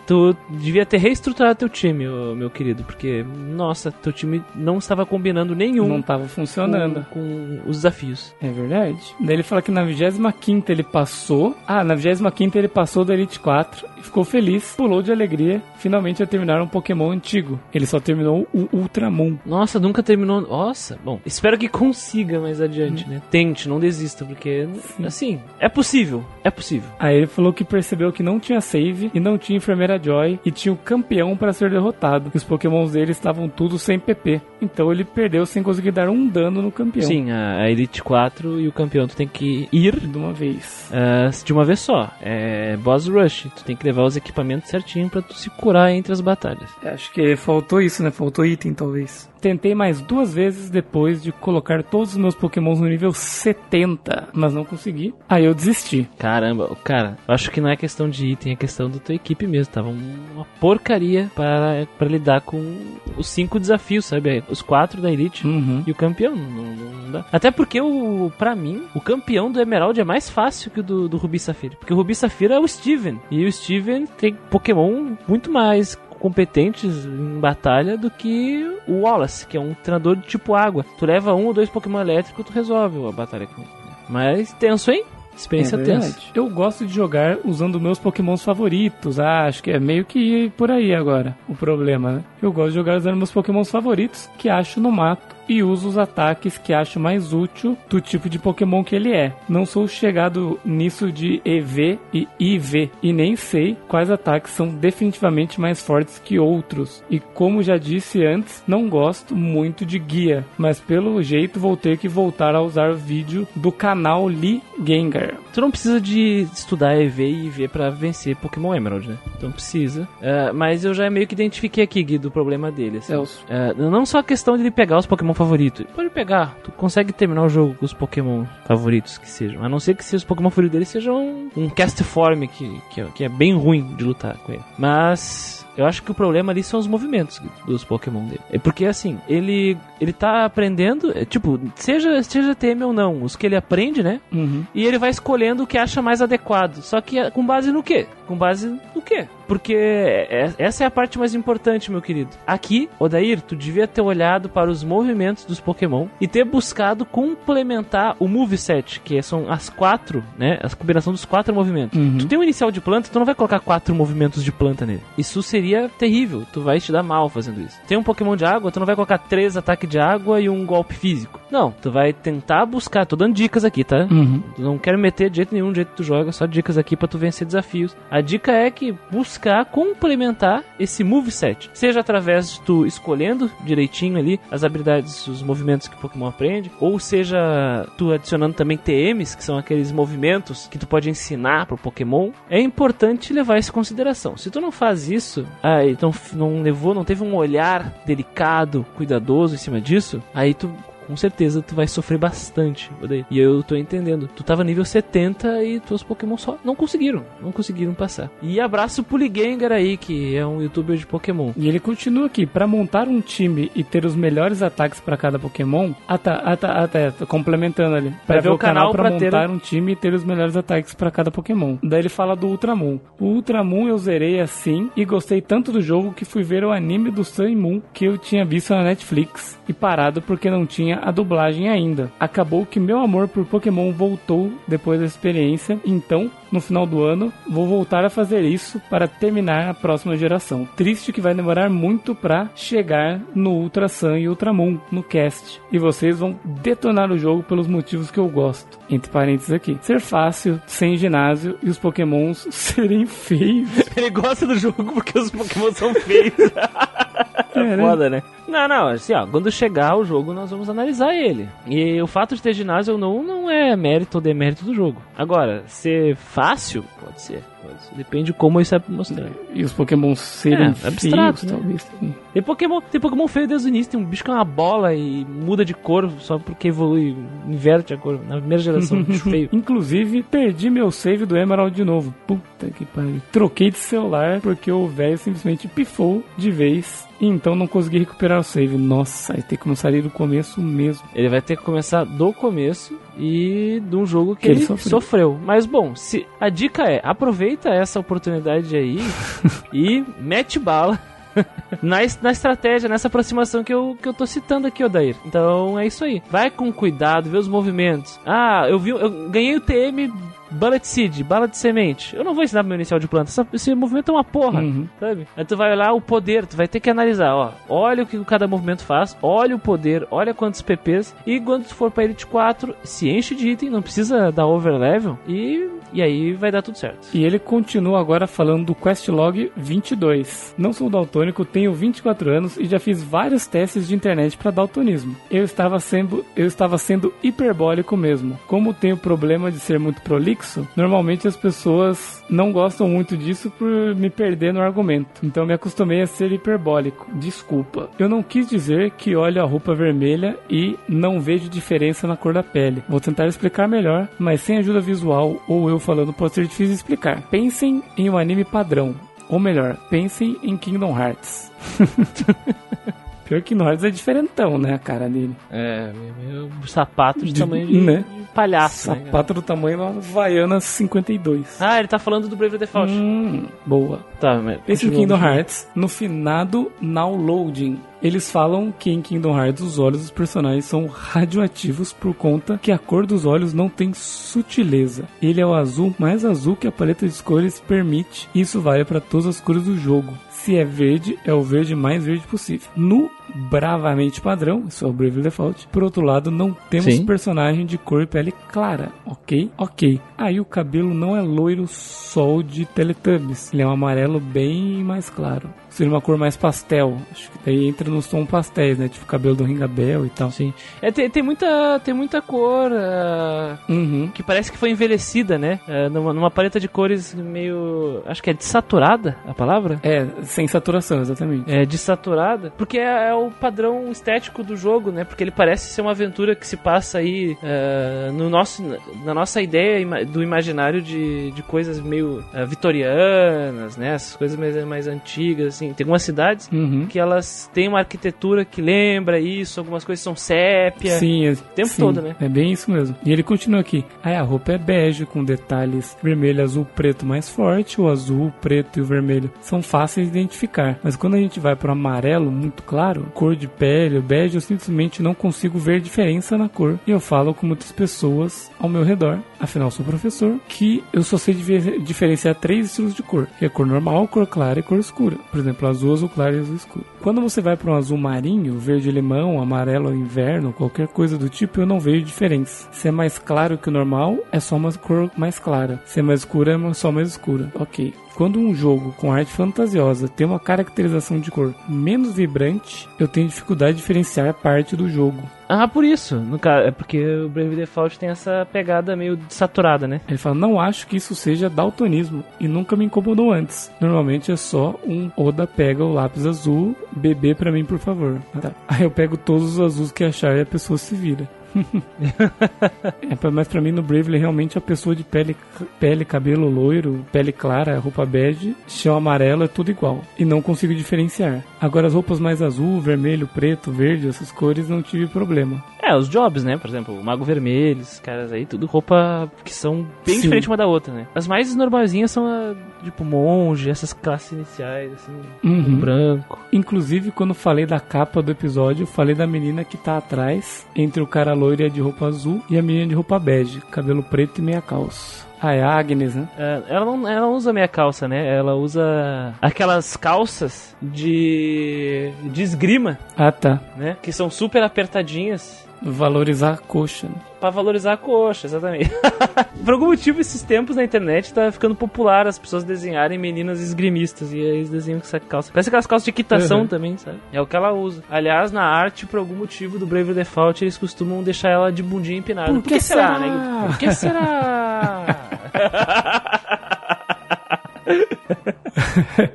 tu devia ter reestruturado teu time, meu querido, porque, nossa, teu time não estava combinando nenhum Não tava funcionando. com, com os desafios. É verdade. Daí ele fala que na 25 ele passou. Ah, na 25 ele passou da Elite 4 e ficou feliz, pulou de alegria. Finalmente a terminar um Pokémon antigo. Ele só terminou o Ultramon. Nossa, nunca terminou. Nossa, bom, espero que consiga mais adiante, né? Tente, não desista, porque, assim, é possível, é possível. Aí ele falou que percebeu que não tinha save e não tinha Enfermeira Joy e tinha o campeão para ser derrotado. Os Pokémons dele estavam tudo sem PP. Então ele perdeu sem conseguir dar um dano no campeão. Sim, a, Elite 4 e o campeão tu tem que ir De uma vez. ah, de uma vez só. É boss rush, tu tem que levar os equipamentos certinho pra tu se curar entre as batalhas. Acho que faltou isso, né? Faltou item, talvez. Tentei mais duas vezes depois de colocar todos os meus pokémons no nível 70, mas não consegui. Aí eu desisti. Caramba, cara, eu acho que não é questão de item, é questão da tua equipe mesmo. Tava uma porcaria para, para lidar com os cinco desafios, sabe? Os quatro da Elite. Uhum. E o campeão, não, não dá. Até porque, o, pra mim, o campeão do Emerald é mais fácil que o do, do Rubi Safira. Porque o Rubi Safira é o Steven. E o Steven tem Pokémon muito mais competentes em batalha do que o Wallace, que é um treinador de tipo água. Tu leva um ou dois Pokémon elétricos, tu resolve a batalha com ele. Mas tenso, hein? Experiência É tensa. Eu gosto de jogar usando meus pokémons favoritos. Ah, acho que é meio que por aí agora o problema, né? Eu gosto de jogar usando meus pokémons favoritos que acho no mato e uso os ataques que acho mais útil do tipo de pokémon que ele é. Não sou chegado nisso de EV e IV e nem sei quais ataques são definitivamente mais fortes que outros. E como já disse antes, não gosto muito de guia, mas pelo jeito vou ter que voltar a usar o vídeo do canal Lee Gengar. Tu não precisa de estudar EV e IV pra vencer Pokémon Emerald, né? Não precisa. Ah, mas eu já meio que identifiquei aqui, Gui, do problema dele. Assim. Celso. Ah, não só a questão de ele pegar os Pokémon favoritos. Ele pode pegar. Tu consegue terminar o jogo com os Pokémon favoritos que sejam. A não ser que se os Pokémon favoritos dele sejam um, um Castform que, que, é- que é bem ruim de lutar com ele. Mas... Eu acho que o problema ali são os movimentos dos Pokémon dele. É porque assim, ele ele tá aprendendo, é, tipo, seja seja TM ou não, os que ele aprende, né? Uhum. E ele vai escolhendo o que acha mais adequado. Só que é com base no quê? Com base no quê? Porque é- essa é a parte mais importante, meu querido. Aqui, Odair, tu devia ter olhado para os movimentos dos Pokémon e ter buscado complementar o moveset, que são as quatro, né? A combinação dos quatro movimentos. Uhum. Tu tem um inicial de planta, tu não vai colocar quatro movimentos de planta nele. Isso seria terrível. Tu vai te dar mal fazendo isso. Tem um Pokémon de água, tu não vai colocar três ataques de água e um golpe físico. Não, tu vai tentar buscar. Tô dando dicas aqui, tá? Uhum. Não quero meter de jeito nenhum do jeito que tu joga, só dicas aqui pra tu vencer desafios. A dica é que buscar complementar esse moveset. Seja através de tu escolhendo direitinho ali as habilidades, os movimentos que o Pokémon aprende, ou seja tu adicionando também TMs, que são aqueles movimentos que tu pode ensinar pro Pokémon. É importante levar isso em consideração. Se tu não faz isso, aí então não levou, não teve um olhar delicado, cuidadoso em cima disso, aí tu com certeza tu vai sofrer bastante. Odair. E eu tô entendendo. Tu tava nível 70 e teus Pokémon só não conseguiram. Não conseguiram passar. E abraço pro Ligengar aí, que é um youtuber de Pokémon. E ele continua aqui, para montar um time e ter os melhores ataques para cada Pokémon. Ah tá, ah tá, ah tá, tô complementando ali. Pra, ver, o canal, para montar ter... um time e ter os melhores ataques para cada Pokémon. Daí ele fala do Ultramon. O Ultramon eu zerei assim e gostei tanto do jogo que fui ver o anime do Sun Moon que eu tinha visto na Netflix e parado porque não tinha a dublagem ainda. Acabou que meu amor por Pokémon voltou depois da experiência, então no final do ano vou voltar a fazer isso para terminar a próxima geração. Triste que vai demorar muito para chegar no Ultra Sun e Ultra Moon no cast e vocês vão detonar o jogo pelos motivos que eu gosto. Entre parênteses aqui, ser fácil, sem ginásio e os Pokémons *laughs* serem feios. Ele gosta do jogo porque os Pokémon são feios. *laughs* *laughs* é, foda, né? Não, não, assim, ó, quando chegar o jogo nós vamos analisar ele. E o fato de ter ginásio ou não, não é mérito ou demérito do jogo. Agora, ser fácil, pode ser. Pode ser. Depende de como isso é mostrado. E os Pokémon serem é, abstratos, né? talvez. Tem Pokémon, tem Pokémon feio desde o início, tem um bicho que é uma bola e muda de cor só porque evolui, inverte a cor. Na primeira geração, *laughs* bicho feio. Inclusive, perdi meu save do Emerald de novo. Puta que pariu. Troquei de celular porque o velho simplesmente pifou de vez então não consegui recuperar o save. Nossa, vai ter que começar ali do começo mesmo. Ele vai ter que começar do começo e de um jogo que, que ele, ele sofreu. sofreu. Mas bom, se a dica é aproveita essa oportunidade aí *laughs* e mete bala. *laughs* na, na estratégia, nessa aproximação que eu, que eu tô citando aqui, Odair. Então é isso aí. Vai com cuidado, vê os movimentos. Ah, eu vi, eu ganhei o TM Bullet Seed, bala de semente. Eu não vou ensinar meu inicial de planta. Esse movimento é uma porra, uhum. sabe? Aí tu vai olhar o poder, tu vai ter que analisar, ó. Olha o que cada movimento faz, olha o poder, olha quantos PPs. E quando tu for pra Elite 4, se enche de item, não precisa dar overlevel. E, e aí vai dar tudo certo. E ele continua agora falando do Questlog 22. Não sou daltônico, tenho 24 anos e já fiz vários testes de internet para daltonismo. Eu estava sendo, eu estava sendo hiperbólico mesmo. Como tenho problema de ser muito prolixo, normalmente as pessoas não gostam muito disso por me perder no argumento. Então me acostumei a ser hiperbólico. Desculpa. Eu não quis dizer que olho a roupa vermelha e não vejo diferença na cor da pele. Vou tentar explicar melhor, mas sem ajuda visual ou eu falando pode ser difícil explicar. Pensem em um anime padrão. Ou melhor, pensem em Kingdom Hearts. *laughs* Pior que Norris é diferentão, né, a cara dele. É, meio sapato de, de tamanho de, né? de palhaço. Né, sapato né, do tamanho da Havaiana 52. Ah, ele tá falando do Brave Default. Hum, boa. Tá, mas... Pense em Kingdom Hearts, no finado Now Loading. Eles falam que em Kingdom Hearts os olhos dos personagens são radioativos por conta que a cor dos olhos não tem sutileza. Ele é o azul mais azul que a paleta de cores permite. Isso vale para todas as cores do jogo. Se é verde, é o verde mais verde possível. No bravamente padrão, isso é o Brave Default. Por outro lado, não temos Sim. personagem de cor e pele clara, ok? Ok. Aí o cabelo não é loiro sol de Teletubbies, ele é um amarelo bem mais claro seria uma cor mais pastel. Acho que daí entra nos tons pastéis, né? Tipo o cabelo do Ringabel e tal. Sim. É, tem, tem, muita, tem muita cor uh, uhum. que parece que foi envelhecida, né? Uh, numa, numa paleta de cores meio. Acho que é desaturada a palavra? É, sem saturação, exatamente. É, desaturada. Porque é, é, o padrão estético do jogo, né? Porque ele parece ser uma aventura que se passa aí uh, no nosso, na nossa ideia do imaginário de, de coisas meio vitorianas, né? Essas coisas mais, mais antigas assim. Tem algumas cidades uhum. que elas têm uma arquitetura que lembra isso, algumas coisas são sépia. Sim, o tempo sim, todo, né? É bem isso mesmo. E ele continua aqui. Aí a roupa é bege, com detalhes vermelho, azul, preto mais forte. O azul, o preto e o vermelho são fáceis de identificar. Mas quando a gente vai para o amarelo, muito claro, cor de pele, bege, eu simplesmente não consigo ver diferença na cor. E eu falo com muitas pessoas ao meu redor, afinal sou professor, que eu só sei diferenciar três estilos de cor, que é cor normal, cor clara e cor escura. Por exemplo, exemplo, azul, azul claro e azul escuro. Quando você vai para um azul marinho, verde limão, amarelo inverno, qualquer coisa do tipo, eu não vejo diferença. Se é mais claro que o normal, é só uma cor mais clara. Se é mais escura, é só mais escura. Ok. Quando um jogo com arte fantasiosa tem uma caracterização de cor menos vibrante, eu tenho dificuldade de diferenciar parte do jogo. Ah, por isso. No caso, é porque o Brave Default tem essa pegada meio saturada, né? Ele fala: não acho que isso seja daltonismo e nunca me incomodou antes. Normalmente é só um Oda pega o lápis azul bebê pra mim, por favor. Tá. Aí eu pego todos os azuis que achar e a pessoa se vira. *laughs* é, mas pra mim no Bravely realmente a pessoa de pele, pele, cabelo loiro, pele clara, roupa bege, chão amarelo é tudo igual. E não consigo diferenciar. Agora as roupas mais azul, vermelho, preto, verde, essas cores não tive problema. É, os jobs, né? Por exemplo, o Mago Vermelho, esses caras aí, tudo roupa que são bem Sim. diferentes uma da outra, né? As mais normalzinhas são, a, tipo, monge, essas classes iniciais, assim, uhum. branco. Inclusive, quando falei da capa do episódio, falei da menina que tá atrás, entre o cara loiro e de roupa azul, e a menina de roupa bege, cabelo preto e meia calça. Ah, é a Agnes, né? É, ela, não, ela não usa meia calça, né? Ela usa aquelas calças de, de esgrima. Ah, tá. Né? Que são super apertadinhas. Valorizar a coxa. Né? Pra valorizar a coxa, exatamente. *laughs* Por algum motivo, esses tempos na internet tá ficando popular as pessoas desenharem meninas esgrimistas. E aí eles desenham com essa calça. Parece aquelas calças de equitação uhum. também, sabe? É o que ela usa. Aliás, na arte, por algum motivo do Brave Default, eles costumam deixar ela de bundinha empinada. Por, Por que, que, será, será, né? Por que será?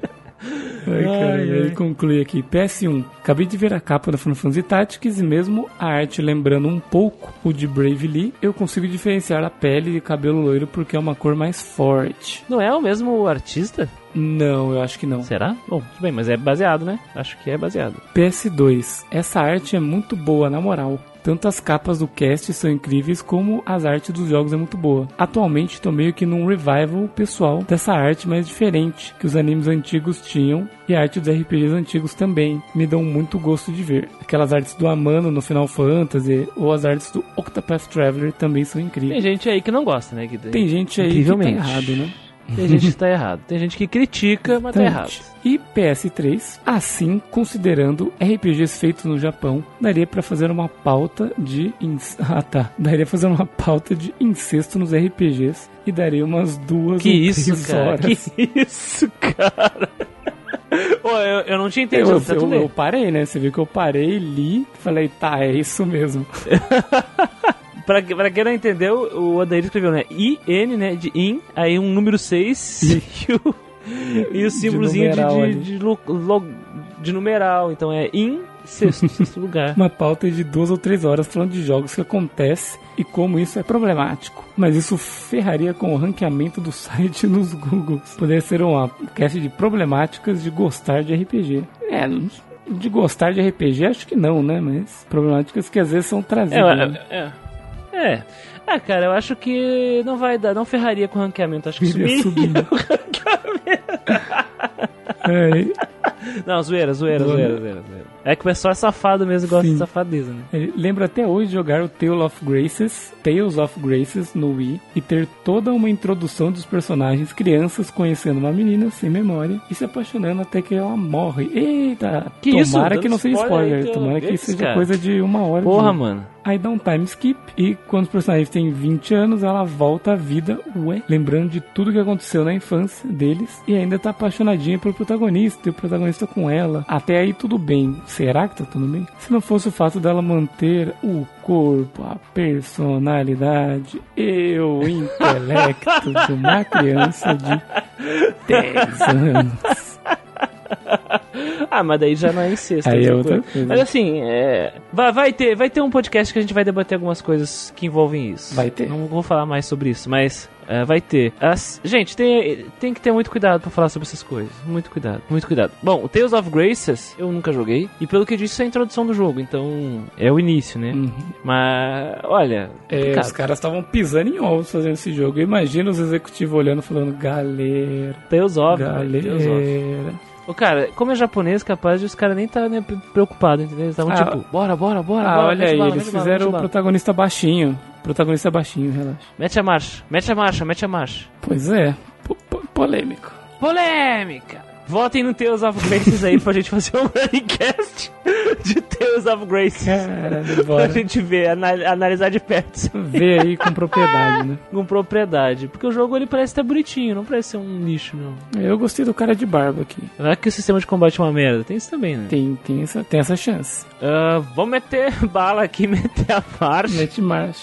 *laughs* Ai, cara, ai, ele conclui aqui. PS1. Acabei de ver a capa da Final Fantasy Tactics e mesmo a arte lembrando um pouco o de Brave Lee, eu consigo diferenciar a pele e cabelo loiro porque é uma cor mais forte. Não é o mesmo artista? Não, eu acho que não. Será? Bom, tudo bem, mas é baseado, né? Acho que é baseado. PS2. Essa arte é muito boa, na moral. Tanto as capas do cast são incríveis, como as artes dos jogos é muito boa. Atualmente estou meio que num revival pessoal dessa arte mais diferente que os animes antigos tinham e a arte dos RPGs antigos também me dão muito gosto de ver. Aquelas artes do Amano no Final Fantasy ou as artes do Octopath Traveler também são incríveis. Tem gente aí que não gosta, né? Que tem gente aí que tá errado, né? Tem gente que tá errado. Tem gente que critica, mas tá errado. E PS3, assim, considerando RPGs feitos no Japão, daria para fazer uma pauta de. Ins... *laughs* Ah, tá. Daria pra fazer uma pauta de incesto nos RPGs e daria umas duas que isso, cara? horas. Que isso, cara? Pô, eu, eu não tinha entendido. Eu, eu, eu, parei, né? Você viu que eu parei, li, falei, tá, é isso mesmo. *laughs* pra, pra quem não entendeu, o Odair escreveu, né? I-N, né? De in, aí um número 6 *laughs* e o, e o símbolozinho de, de, de, de, de numeral. Então é in sexto, *laughs* sexto lugar. Uma pauta de duas ou três horas falando de jogos que acontece e como isso é problemático. Mas isso ferraria com o ranqueamento do *laughs* site nos Google. Poderia ser uma cast de problemáticas de gostar de RPG. É, de gostar de RPG acho que não, né? Mas problemáticas que às vezes são trazidas. É, né? é, é. Ah, cara, eu acho que não vai dar, não ferraria com o ranqueamento. Acho que subiria *laughs* o ranqueamento. é. Não, zoeira, zoeira, zoeira, zoeira, zoeira. É que o pessoal é safado mesmo, gosta Sim. de safadeza, né? Ele lembra até hoje de jogar o Tale of Graces, Tales of Graces no Wii e ter toda uma introdução dos personagens crianças conhecendo uma menina sem memória e se apaixonando até que ela morre. Eita! Que tomara isso? que não seja spoiler, spoiler tomara que seja cara. coisa de uma hora. Porra, mano. Aí dá um time skip e quando os personagens têm 20 anos, ela volta à vida, ué, lembrando de tudo que aconteceu na infância deles e ainda tá apaixonadinha pelo protagonista e o protagonista com ela. Até aí tudo bem. Será que tá tudo bem? Se não fosse o fato dela manter o corpo, a personalidade e o *laughs* intelecto de uma criança de 10 anos. *laughs* ah, mas daí já não é incesto. Aí é outra coisa. Mas assim, é... vai, vai, ter, vai ter um podcast que a gente vai debater algumas coisas que envolvem isso. Vai ter. Não vou falar mais sobre isso, mas é, vai ter. As, gente, tem, tem que ter muito cuidado para falar sobre essas coisas. Muito cuidado, muito cuidado. Bom, o Tales of Graces eu nunca joguei. E pelo que disse, é a introdução do jogo. Então, é o início, né? Uhum. Mas, olha. É, os caras estavam pisando em ovos fazendo esse jogo. Imagina os executivos olhando falando, galera. Tales of. Galera. Tales of. O cara, como é japonês, capaz de os caras nem tá, né, preocupados, entendeu? Eles estavam ah, tipo, bora, bora, bora, ah, bora. olha aí, bala, eles fizeram bala, o protagonista baixinho. Protagonista baixinho, relaxa. Mete a marcha, mete a marcha, mete a marcha. Pois é, polêmico. Polêmica! Votem no Tales of Graces aí pra gente fazer um *laughs* cast de Tales of Graces. Caralho, *laughs* bora. Pra gente ver, analisar de perto. Ver aí com propriedade, né? *laughs* Com propriedade. Porque o jogo ele parece estar bonitinho, não parece ser um lixo, não. Eu gostei do cara de barba aqui. Não é que o sistema de combate é uma merda, tem isso também, né? Tem, tem, essa, tem essa chance. Uh, vamos meter bala aqui, meter a marcha. Mete marcha.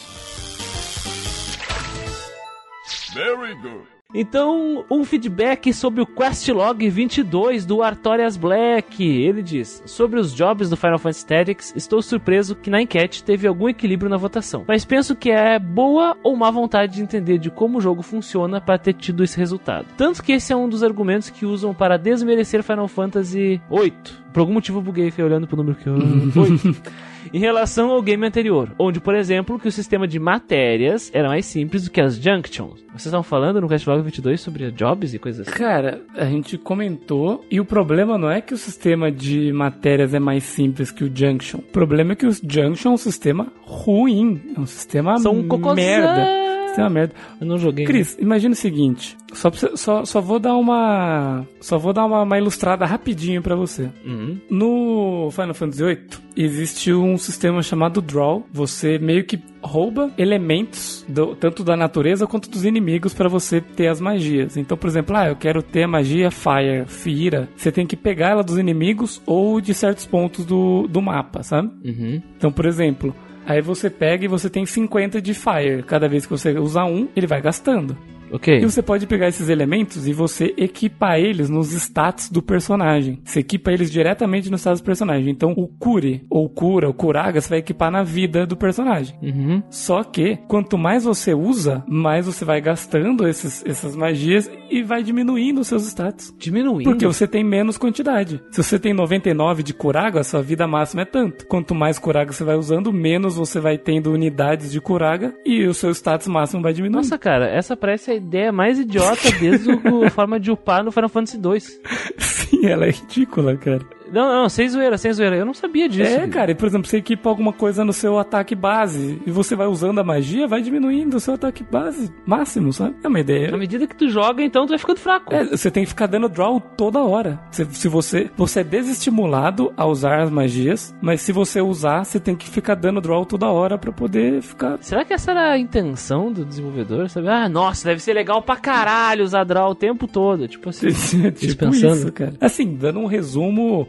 Very good. Então, um feedback sobre o Questlog 22 do Artorias Black. Ele diz: Sobre os jobs do Final Fantasy Tactics, estou surpreso que na enquete teve algum equilíbrio na votação. Mas penso que é boa ou má vontade de entender de como o jogo funciona para ter tido esse resultado. Tanto que esse é um dos argumentos que usam para desmerecer Final Fantasy 8. Por algum motivo eu buguei, fiquei olhando pro número que eu. *laughs* 8 em relação ao game anterior, onde, por exemplo, que o sistema de matérias era mais simples do que as junctions. Vocês estavam falando no Castlog 22 sobre jobs e coisas assim? Cara, a gente comentou e o problema não é que o sistema de matérias é mais simples que o junction. O problema é que o junction é um sistema ruim, é um sistema São um merda. Isso é uma merda. Eu não joguei. Cris, imagina o seguinte. Só, só, só vou dar uma. Só vou dar uma, uma ilustrada rapidinho para você. Uhum. No Final Fantasy VIII, existe um sistema chamado Draw. Você meio que rouba elementos, do, tanto da natureza quanto dos inimigos, para você ter as magias. Então, por exemplo, ah, eu quero ter a magia Fire, Fira. Você tem que pegar ela dos inimigos ou de certos pontos do, do mapa, sabe? Uhum. Então, por exemplo. Aí você pega e você tem 50 de Fire. Cada vez que você usar um, ele vai gastando. Ok. E você pode pegar esses elementos e você equipar eles nos stats do personagem. Você equipa eles diretamente nos stats do personagem. Então, o Cure, ou Cura, ou Curaga, você vai equipar na vida do personagem. Uhum. Só que, quanto mais você usa, mais você vai gastando esses, essas magias e vai diminuindo os seus stats. Diminuindo? Porque você tem menos quantidade. Se você tem 99 de Curaga, a sua vida máxima é tanto. Quanto mais Curaga você vai usando, menos você vai tendo unidades de Curaga e o seu status máximo vai diminuindo. Nossa, cara, essa parece a ideia mais idiota desde a *laughs* forma de upar no Final Fantasy 2. Sim, ela é ridícula, cara. Não, não, sem zoeira, sem zoeira. Eu não sabia disso. É, cara, e por exemplo, você equipa alguma coisa no seu ataque base e você vai usando a magia, vai diminuindo o seu ataque base máximo, sabe? É uma ideia. Na medida que tu joga, então tu vai ficando fraco. É, você tem que ficar dando draw toda hora. Se, se você. Você é desestimulado a usar as magias, mas se você usar, você tem que ficar dando draw toda hora para poder ficar. Será que essa era a intenção do desenvolvedor? Sabe? Ah, nossa, deve ser legal pra caralho usar draw o tempo todo. Tipo assim. *laughs* tipo pensando. isso, cara. Assim, dando um resumo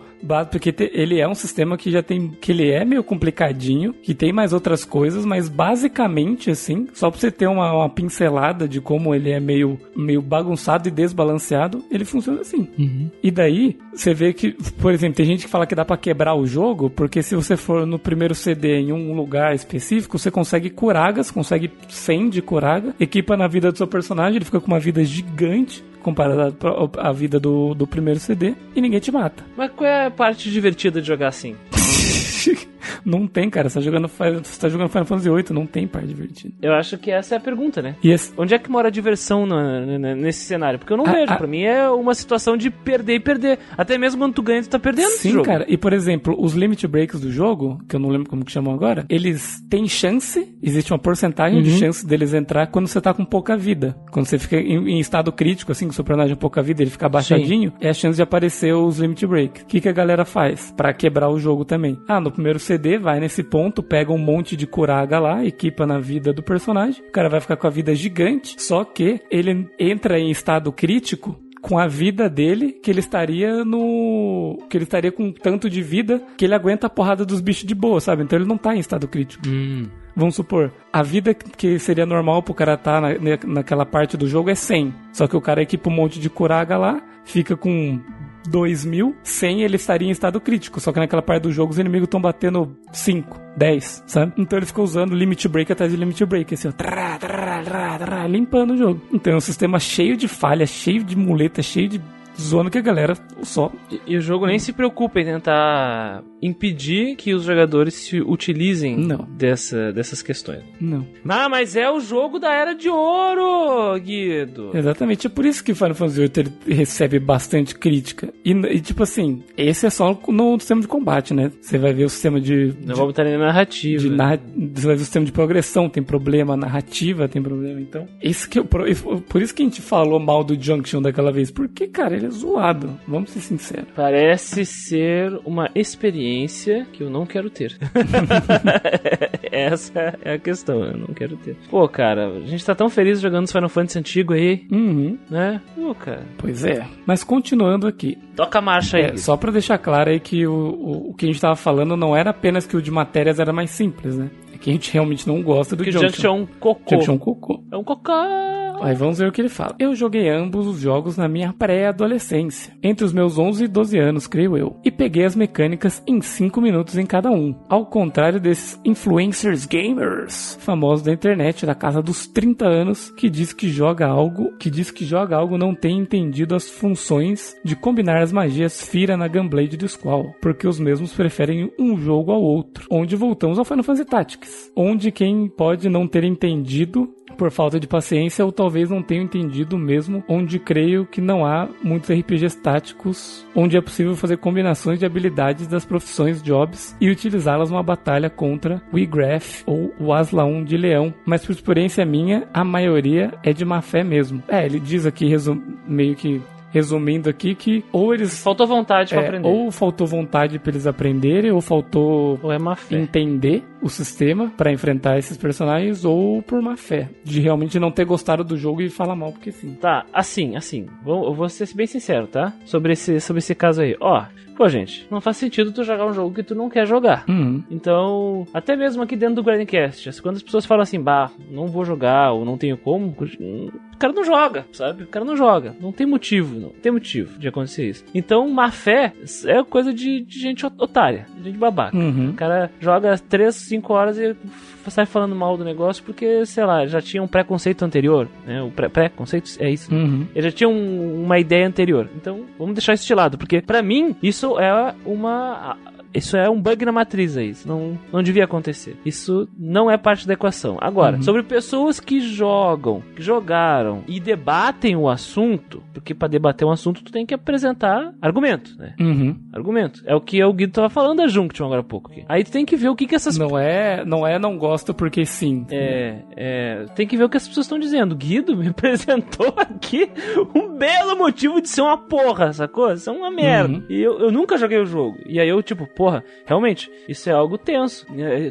porque ele é um sistema que já tem. que ele é meio complicadinho, que tem mais outras coisas, mas basicamente, assim, só pra você ter uma, uma pincelada de como ele é meio, meio bagunçado e desbalanceado, ele funciona assim. Uhum. E daí, você vê que, por exemplo, tem gente que fala que dá para quebrar o jogo, porque se você for no primeiro CD em um lugar específico, você consegue curagas, consegue 100 de curaga, equipa na vida do seu personagem, ele fica com uma vida gigante comparado à vida do, do primeiro CD, e ninguém te mata. Mas qual é a parte divertida de jogar assim? *laughs* *laughs* Não tem, cara. Você tá jogando, você tá jogando Final Fantasy VIII, não tem parte divertida. Eu acho que essa é a pergunta, né? Yes. Onde é que mora a diversão nesse cenário? Porque eu não a, vejo. A... Pra mim é uma situação de perder e perder. Até mesmo quando tu ganha, tu tá perdendo Sim, cara. E, por exemplo, os limit breaks do jogo, que eu não lembro como que chamam agora, eles têm chance, existe uma porcentagem uhum. de chance deles entrar quando você tá com pouca vida. Quando você fica em, em estado crítico, assim, com o seu personagem pouca vida, ele fica abaixadinho, Sim. é a chance de aparecer os limit breaks. O que, que a galera faz para quebrar o jogo também? Ah, no primeiro CD vai nesse ponto, pega um monte de curaga lá, equipa na vida do personagem, o cara vai ficar com a vida gigante, só que ele entra em estado crítico com a vida dele, que ele estaria no. que ele estaria com tanto de vida que ele aguenta a porrada dos bichos de boa, sabe? Então ele não tá em estado crítico. Hum. Vamos supor, a vida que seria normal pro cara estar tá na, naquela parte do jogo é 100. Só que o cara equipa um monte de curaga lá, fica com 2000, 100 ele estaria em estado crítico. Só que naquela parte do jogo os inimigos estão batendo 5, 10, sabe? Então ele ficou usando limit break atrás de limit break, assim, ó, trá, trá, trá, limpando o jogo. Então é um sistema cheio de falhas, cheio de muleta, cheio de zona que a galera só. E, e, o jogo nem se preocupa em tentar impedir que os jogadores se utilizem Não. Dessa, dessas questões. Não. Ah, mas é o jogo da Era de Ouro, Guido. Exatamente, é por isso que Final Fantasy VIII recebe bastante crítica. E, e, tipo assim, esse é só no sistema de combate, né? Você vai ver o sistema de. Não vou botar nem narrativa. De narra... Você vai ver o sistema de progressão, tem problema, narrativa tem problema. Então, esse que eu, por isso que a gente falou mal do Junction daquela vez. Porque, cara, ele é zoado. Vamos ser sinceros. Parece ser uma experiência que eu não quero ter. *laughs* Essa é a questão, eu não quero ter. Pô, cara, a gente tá tão feliz jogando os Final Fantasy antigo aí, uhum. né? Pô, cara. Pois é. Mas continuando aqui. Toca a marcha aí. É, só pra deixar claro aí que o, o, o que a gente tava falando não era apenas que o de matérias era mais simples, né? Que a gente realmente não gosta do Porque Junction. Junction é um cocô. Junction é um cocô. É um cocô. Aí vamos ver o que ele fala. Eu joguei ambos os jogos na minha pré-adolescência, entre os meus 11 e 12 anos, creio eu, e peguei as mecânicas em 5 minutos em cada um. Ao contrário desses influencers gamers, famosos da internet, da casa dos 30 anos, que diz que joga algo, que diz que joga algo não tem entendido as funções de combinar as magias Fira na Gunblade do Squall, porque os mesmos preferem um jogo ao outro, onde voltamos ao Final Fantasy Tactics, onde quem pode não ter entendido por falta de paciência ou talvez não tenha entendido mesmo, onde creio que não há muitos RPGs táticos onde é possível fazer combinações de habilidades das profissões jobs e utilizá-las numa batalha contra o Igraf ou o Aslaun de Leão, mas por experiência minha, a maioria é de má fé mesmo. É, ele diz aqui meio que resumindo aqui que ou eles Faltou vontade pra é, aprender. ou faltou vontade para eles aprenderem ou faltou Ou é má fé. entender o sistema para enfrentar esses personagens ou por má fé de realmente não ter gostado do jogo e falar mal porque sim. Tá, assim, assim. Vou, eu vou ser bem sincero, tá? Sobre esse, sobre esse caso aí. Ó, pô, gente, não faz sentido tu jogar um jogo que tu não quer jogar. Uhum. Então, até mesmo aqui dentro do Grindcast, quando as pessoas falam assim, bah, não vou jogar ou não tenho como, o cara não joga, sabe? O cara não joga. Não tem motivo, não tem motivo de acontecer isso. Então, má fé é coisa de, de gente otária, de gente babaca. Uhum. O cara joga 3, 5 horas e sai falando mal do negócio porque, sei lá, já tinha um preconceito anterior, né? O preconceito é isso. Uhum. Ele já tinha um- uma ideia anterior. Então, vamos deixar isso de lado, porque pra mim isso é uma isso é um bug na matriz aí. Isso não, não devia acontecer. Isso não é parte da equação. Agora, Uhum. sobre pessoas que jogam, que jogaram e debatem o assunto, porque pra debater um assunto tu tem que apresentar argumento, né? Uhum. Argumento. É o que o Guido tava falando da Junction agora há pouco. Aqui. Aí tu tem que ver o que que essas Não é, não é não gosto porque sim. é, é, tem que ver o que as pessoas estão dizendo. Guido me *laughs* apresentou aqui um belo motivo de ser uma porra, sacou? Isso é uma merda. Uhum. E eu, eu nunca joguei o jogo. E aí eu, tipo, porra, realmente, isso é algo tenso.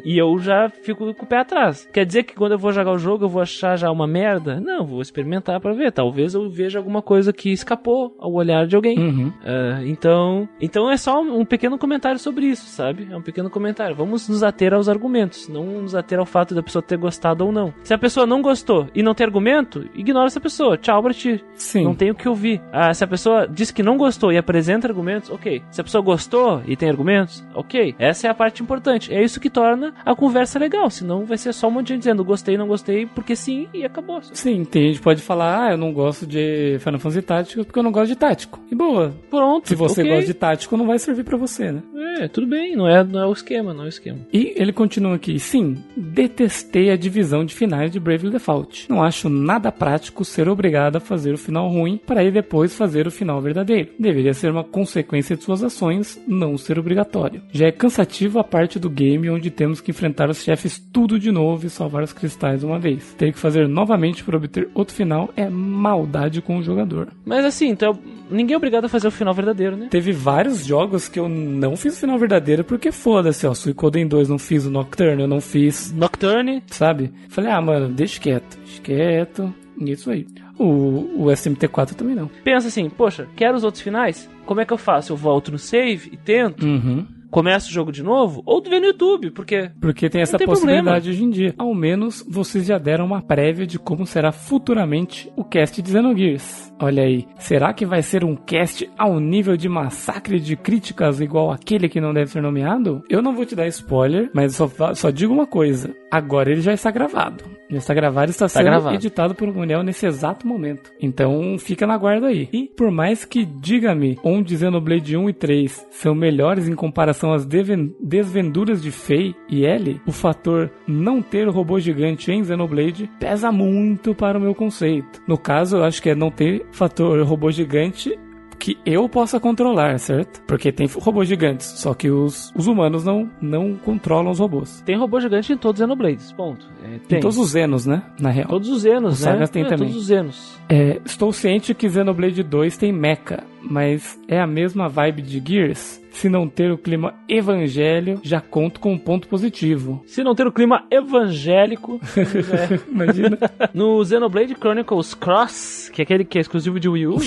E eu já fico com o pé atrás. Quer dizer que quando eu vou jogar o jogo eu vou achar já uma merda? Não, vou experimentar pra ver. Talvez eu veja alguma coisa que escapou ao olhar de alguém. Uhum. Ah, então, então é só um pequeno comentário sobre isso, sabe? É um pequeno comentário. Vamos nos ater aos argumentos, não nos ater ao fato da pessoa ter gostado ou não. Se a pessoa não gostou e não tem argumento, ignora essa pessoa. Tchau pra ti. Sim. Não tem o que ouvir. Ah, se a pessoa diz que não gostou e apresenta argumentos, ok. Se a pessoa gostou e tem argumentos, ok. Essa é a parte importante. É isso que torna a conversa legal. Senão vai ser só um monte de gente dizendo gostei, não gostei, porque sim, e acabou. Sim, tem gente que pode falar, ah, eu não gosto de Final Fantasy Tático porque eu não gosto de tático. E boa. Pronto. Se você ok. gosta de tático, não vai servir pra você, né? É, tudo bem. Não é, não é o esquema, não é o esquema. E ele continua aqui, sim, detestei a divisão de finais de Bravely Default. Não acho nada prático ser obrigado a fazer o final ruim para ir depois fazer o final verdadeiro. Deveria ser uma consequência de suas ações, não ser obrigatório. Já é cansativo a parte do game onde temos que enfrentar os chefes tudo de novo e salvar os cristais uma vez. Ter que fazer novamente para obter outro final é maldade com o jogador. Mas assim, então ninguém é obrigado a fazer o final verdadeiro, né? Teve vários jogos que eu não fiz o final verdadeiro porque foda-se, ó. Suicoden 2 não fiz o Nocturne, eu não fiz Nocturne, sabe? Falei, ah, mano, deixa quieto, deixa quieto, isso aí. O, o SMT4 também não. pensa assim, poxa, quero os outros finais? Como é que eu faço? Eu volto no save e tento? Uhum. Começo o jogo de novo? Ou tu vê no YouTube, porque Porque tem essa tem possibilidade hoje em dia. Ao menos vocês já deram uma prévia de como será futuramente o cast de Xenogears. Olha aí, será que vai ser um cast ao nível de massacre de críticas igual aquele que não deve ser nomeado? Eu não vou te dar spoiler, mas só, só digo uma coisa. Agora ele já está gravado. Já está gravado e está sendo gravado. editado por Muniel nesse exato momento. Então fica na guarda aí. E por mais que diga-me onde Xenoblade 1 e 3 são melhores em comparação às deven- desventuras de Fei e L, o fator não ter robô gigante em Xenoblade pesa muito para o meu conceito. No caso, eu acho que é não ter fator robô gigante que eu possa controlar, certo? Porque tem robôs gigantes, só que os, os humanos não, não controlam os robôs. tem robô gigante em todos os Xenoblades, ponto. É, tem. Em todos os Zenos, né? Na real. Todos os Zenos, Os né? Sagas tem É, também. Todos os Zenos. É, estou ciente que Xenoblade 2 tem mecha, mas é a mesma vibe de Gears? Se não ter o clima evangelho, já conto com um ponto positivo. Se não ter o clima evangélico, *laughs* *laughs* Imagina. no Xenoblade Chronicles Cross, que é aquele que é exclusivo de Wii U, o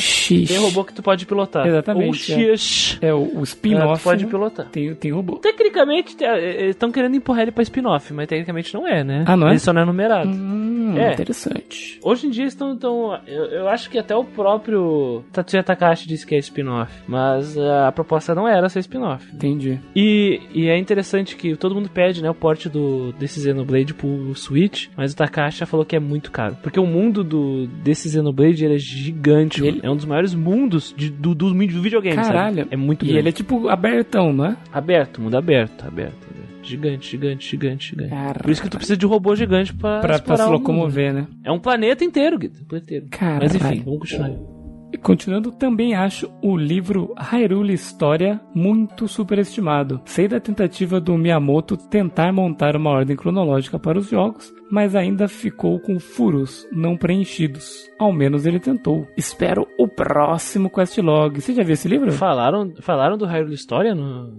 tem robô que tu pode pilotar. Exatamente, Ou X. É o, o É, spin-off. tu pode né? pilotar. tem, tem robô. Tecnicamente, é, é, eles estão querendo empurrar ele pra spin-off, mas tecnicamente não é, né? Ah, não é? Ele só não é numerado. Hum, É. interessante. Hoje em dia estão. Tão, eu, eu acho que até o próprio Tatsuya Takahashi disse que é spin-off. Mas ah, a proposta não era ser spin-off. Entendi. E, e é interessante que todo mundo pede, né, o porte do, desse Xenoblade pro Switch, mas o Takahashi já falou que é muito caro. Porque o mundo do, desse Xenoblade ele é gigante, ele- é um dos maiores mundos de, do, do, do videogame, sabe? Caralho. É muito E grande. ele é tipo abertão, não é? Aberto, mundo aberto, aberto, aberto. Gigante, gigante, gigante, gigante. Por isso que tu precisa de um robô gigante pra, Pra, pra se locomover, né? É um planeta inteiro, Guido. Um planeta inteiro. Caralho. Mas enfim, vamos continuar. E continuando, também acho o livro Hyrule História muito superestimado. Sei da tentativa do Miyamoto tentar montar uma ordem cronológica para os jogos, mas ainda ficou com furos não preenchidos. Ao menos ele tentou. Espero o próximo Questlog. Você já viu esse livro? Falaram, falaram do Hyrule História no,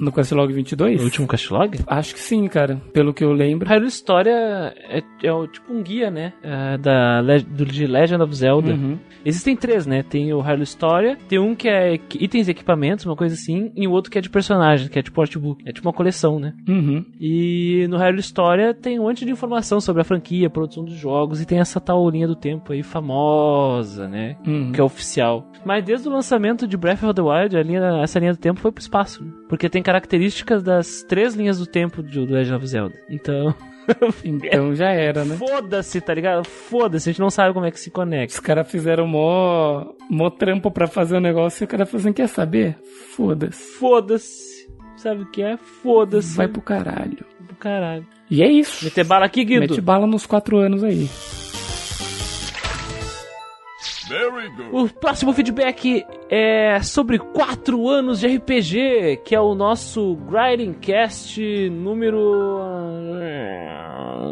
No Questlog 22? no último castlog? Acho que sim, cara. Pelo que eu lembro. Hyrule História é, é tipo um guia, né? é, da, do, de Legend of Zelda. Uhum. Existem três, né? Tem o Hyrule História, tem um que é itens e equipamentos, uma coisa assim, e o outro que é de personagem, que é tipo artbook. É tipo uma coleção, né? Uhum. E no Hyrule História tem um monte de informação sobre a franquia, a produção dos jogos, e tem essa tal linha do tempo aí famosa, né? Uhum. Que é oficial. Mas desde o lançamento de Breath of the Wild, linha, essa linha do tempo foi pro espaço. Né? Porque tem características das três linhas do tempo do Legend of Zelda. Então, *laughs* Então já era, né? foda-se, tá ligado? Foda-se, a gente não sabe como é que se conecta. Os caras fizeram mó, mó trampo pra fazer o negócio e o cara falou assim, quer saber? Foda-se. Foda-se. Sabe o que é? Foda-se. Vai pro caralho. pro caralho. E é isso. Meter bala aqui, Guido. Mete bala nos quatro anos aí. O próximo feedback é sobre 4 anos de RPG, que é o nosso Grinding Cast número.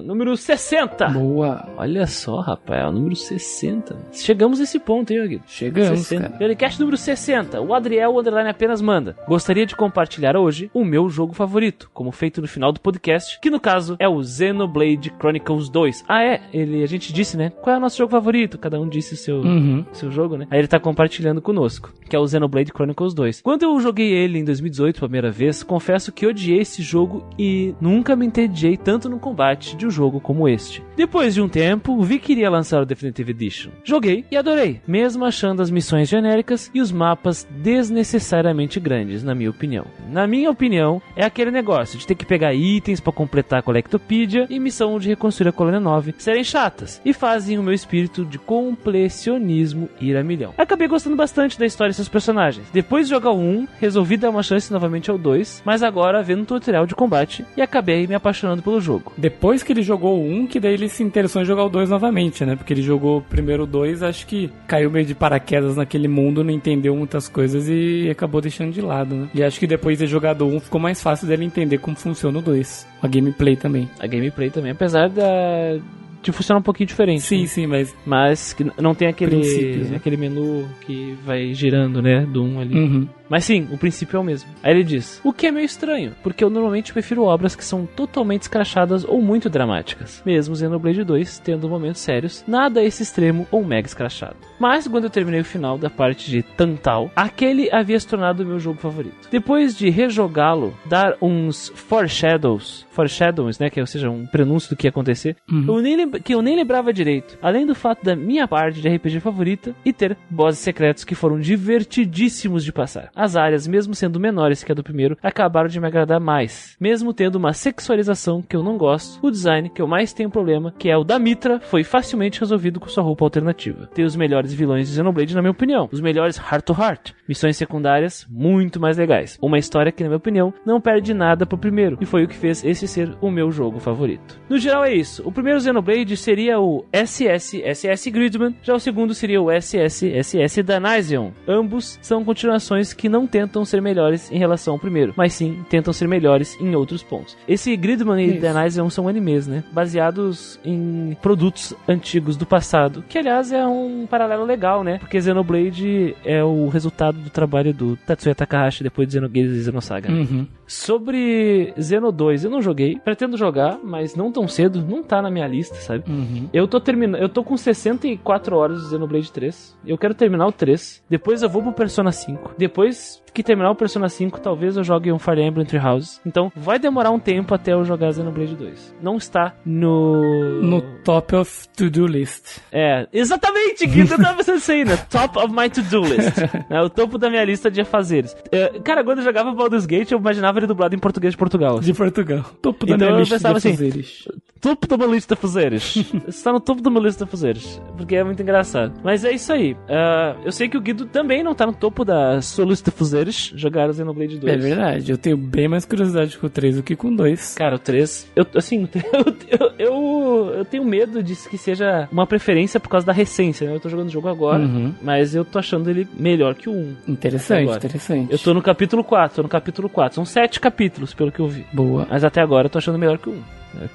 Número 60. Boa. Olha só, rapaz, é o número 60. Chegamos nesse ponto, hein, Guido? Chegamos, 60. cara. Telecast número 60. O Adriel Underline apenas manda. Gostaria de compartilhar hoje o meu jogo favorito, como feito no final do podcast, que no caso é o Xenoblade Chronicles 2. Ah, é? Ele, a gente disse, né? Qual é o nosso jogo favorito? Cada um disse o seu, Uhum. seu jogo, né? Aí ele tá compartilhando conosco, que é o Xenoblade Chronicles 2. Quando eu joguei ele em 2018 pela primeira vez, confesso que odiei esse jogo e nunca me entediei tanto no combate de um jogo como este. Depois de um tempo, vi que iria lançar o Definitive Edition. Joguei e adorei, mesmo achando as missões genéricas e os mapas desnecessariamente grandes, na minha opinião. Na minha opinião, é aquele negócio de ter que pegar itens pra completar a Colectopedia e missão de reconstruir a Colônia 9 serem chatas e fazem o meu espírito de completionismo ir a milhão. Acabei gostando bastante da história e seus personagens. Depois de jogar o 1, resolvi dar uma chance novamente ao 2, mas agora vendo um tutorial de combate e acabei me apaixonando pelo jogo. Depois que ele jogou o 1, que daí ele se interessou em jogar o 2 novamente, né? Porque ele jogou primeiro o 2, acho que caiu meio de paraquedas naquele mundo, não entendeu muitas coisas e acabou deixando de lado, né? E acho que depois de ter jogado o 1, ficou mais fácil dele entender como funciona o 2. A gameplay também. A gameplay também, apesar da de funcionar um pouquinho diferente. Sim, né? sim, mas. Mas não tem aquele né? aquele menu que vai girando, né, do 1 ali. Uhum. Mas sim, o princípio é o mesmo. Aí ele diz: O que é meio estranho, porque eu normalmente prefiro obras que são totalmente escrachadas ou muito dramáticas. Mesmo Xenoblade 2 tendo momentos sérios, nada a esse extremo ou mega escrachado. Mas quando eu terminei o final da parte de Tantal, aquele havia se tornado o meu jogo favorito. Depois de rejogá-lo, dar uns foreshadows, foreshadows, né, que é, ou seja, um prenúncio do que ia acontecer, eu nem que eu nem lembrava direito. Além do fato da minha parte de RPG favorita e ter bosses secretos que foram divertidíssimos de passar. As áreas, mesmo sendo menores que a do primeiro, acabaram de me agradar mais. Mesmo tendo uma sexualização que eu não gosto, o design que eu mais tenho problema, que é o da Mitra, foi facilmente resolvido com sua roupa alternativa. Tem os melhores vilões de Xenoblade, na minha opinião. Os melhores Heart to Heart. Missões secundárias muito mais legais. Uma história que, na minha opinião, não perde nada pro primeiro. E foi o que fez esse ser o meu jogo favorito. No geral é isso. O primeiro Xenoblade seria o SS SS Gridman, já o segundo seria o SS SS Danasion. Ambos são continuações que não tentam ser melhores em relação ao primeiro, mas sim tentam ser melhores em outros pontos. Esse Gridman e Isso. The Nice são animes, né? Baseados em produtos antigos do passado, que aliás é um paralelo legal, né? Porque Xenoblade é o resultado do trabalho do Tatsuya Takahashi depois de Xenogears e Xenosaga. Uhum. Sobre Xeno 2, eu não joguei, pretendo jogar, mas não tão cedo, não tá na minha lista, sabe? Uhum. Eu tô terminando, eu tô com 64 horas de Xenoblade 3. Eu quero terminar o 3. Depois eu vou pro Persona 5. Depois que terminar o Persona 5, talvez eu jogue um Fire Emblem Three Houses. Então, vai demorar um tempo até eu jogar Xenoblade 2. Não está no No top of to-do list. É, exatamente, Guido, eu tava pensando isso aí, né? Top of my to-do list. *laughs* é, o topo da minha lista de afazeres. É, cara, quando eu jogava Baldur's Gate, eu imaginava ele dublado em português de Portugal. assim. De Portugal. Topo da Então minha eu lista pensava de assim, afazeres. Topo da minha lista de afazeres. *laughs* Está no topo da minha lista de afazeres. Porque é muito engraçado. Mas é isso aí. Ah, eu sei que o Guido também não tá no topo da sua lista de afazeres. Jogar o Xenoblade 2. É verdade, eu tenho bem mais curiosidade com o 3 do que com o 2. Cara, o 3, eu, assim, *laughs* eu, eu, eu, eu tenho medo de que seja uma preferência por causa da recência, né? Eu tô jogando o jogo agora, Uhum. mas eu tô achando ele melhor que o 1. Interessante, Agora. interessante. Eu tô no capítulo 4, tô no capítulo 4. São sete capítulos, pelo que eu vi. Boa. Mas até agora eu tô achando melhor que o 1.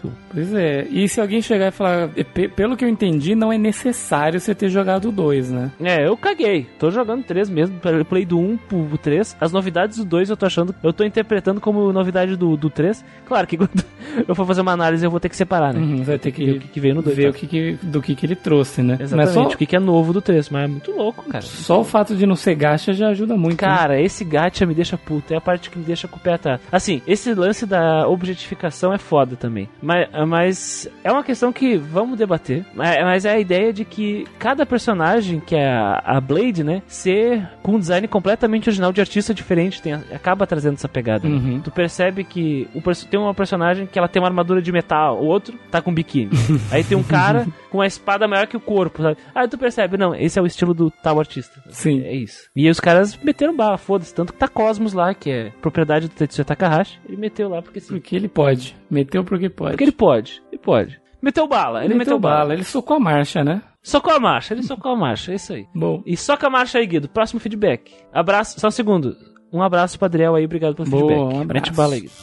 1. Pois é. E se alguém chegar e falar, "E pe- pelo que eu entendi, não é necessário você ter jogado o 2, né? É, eu caguei. Tô jogando 3 mesmo. Eu play do 1 pro 3. As novidades do 2 eu tô achando. Eu tô interpretando como novidade do, do 3. Claro que quando *laughs* eu for fazer uma análise eu vou ter que separar, né? Uhum, vai ter que, Ver o que, que veio no 2. ver o que, que- do que, que ele trouxe, né? Exatamente, Mas só, o que, que é novo do 3, mas é muito louco, cara. só o fato de não ser gacha já ajuda muito. né? Cara, esse gacha me deixa puto, é a parte que me deixa com o pé atrás. Assim, esse lance da objetificação é foda também. Mas, mas é uma questão que vamos debater. Mas, mas é a ideia de que cada personagem, que é a, a Blade, né, ser com um design completamente original de artista diferente, tem, acaba trazendo essa pegada. né? Uhum. Tu percebe que o tem uma personagem que ela tem uma armadura de metal, o outro tá com biquíni. *laughs* Aí tem um cara com uma espada maior que o corpo, sabe? Aí tu percebe, não, esse é o estilo do tal artista. Sim. É isso. E aí os caras meteram bala, foda-se. Tanto que tá Cosmos lá, que é propriedade do Tetsuya Takahashi. Ele meteu lá porque sim. Porque ele pode. Meteu porque pode. Porque ele pode. Ele pode. Meteu bala. Ele meteu, bala. Ele socou a marcha, né? Socou a marcha. Ele socou a marcha. É isso aí. Bom. E soca a marcha aí, Guido. Próximo feedback. Abraço. Só um segundo. Um abraço pro Adriel aí. Obrigado pelo Boa, feedback. um abraço. Mete bala aí, Guido.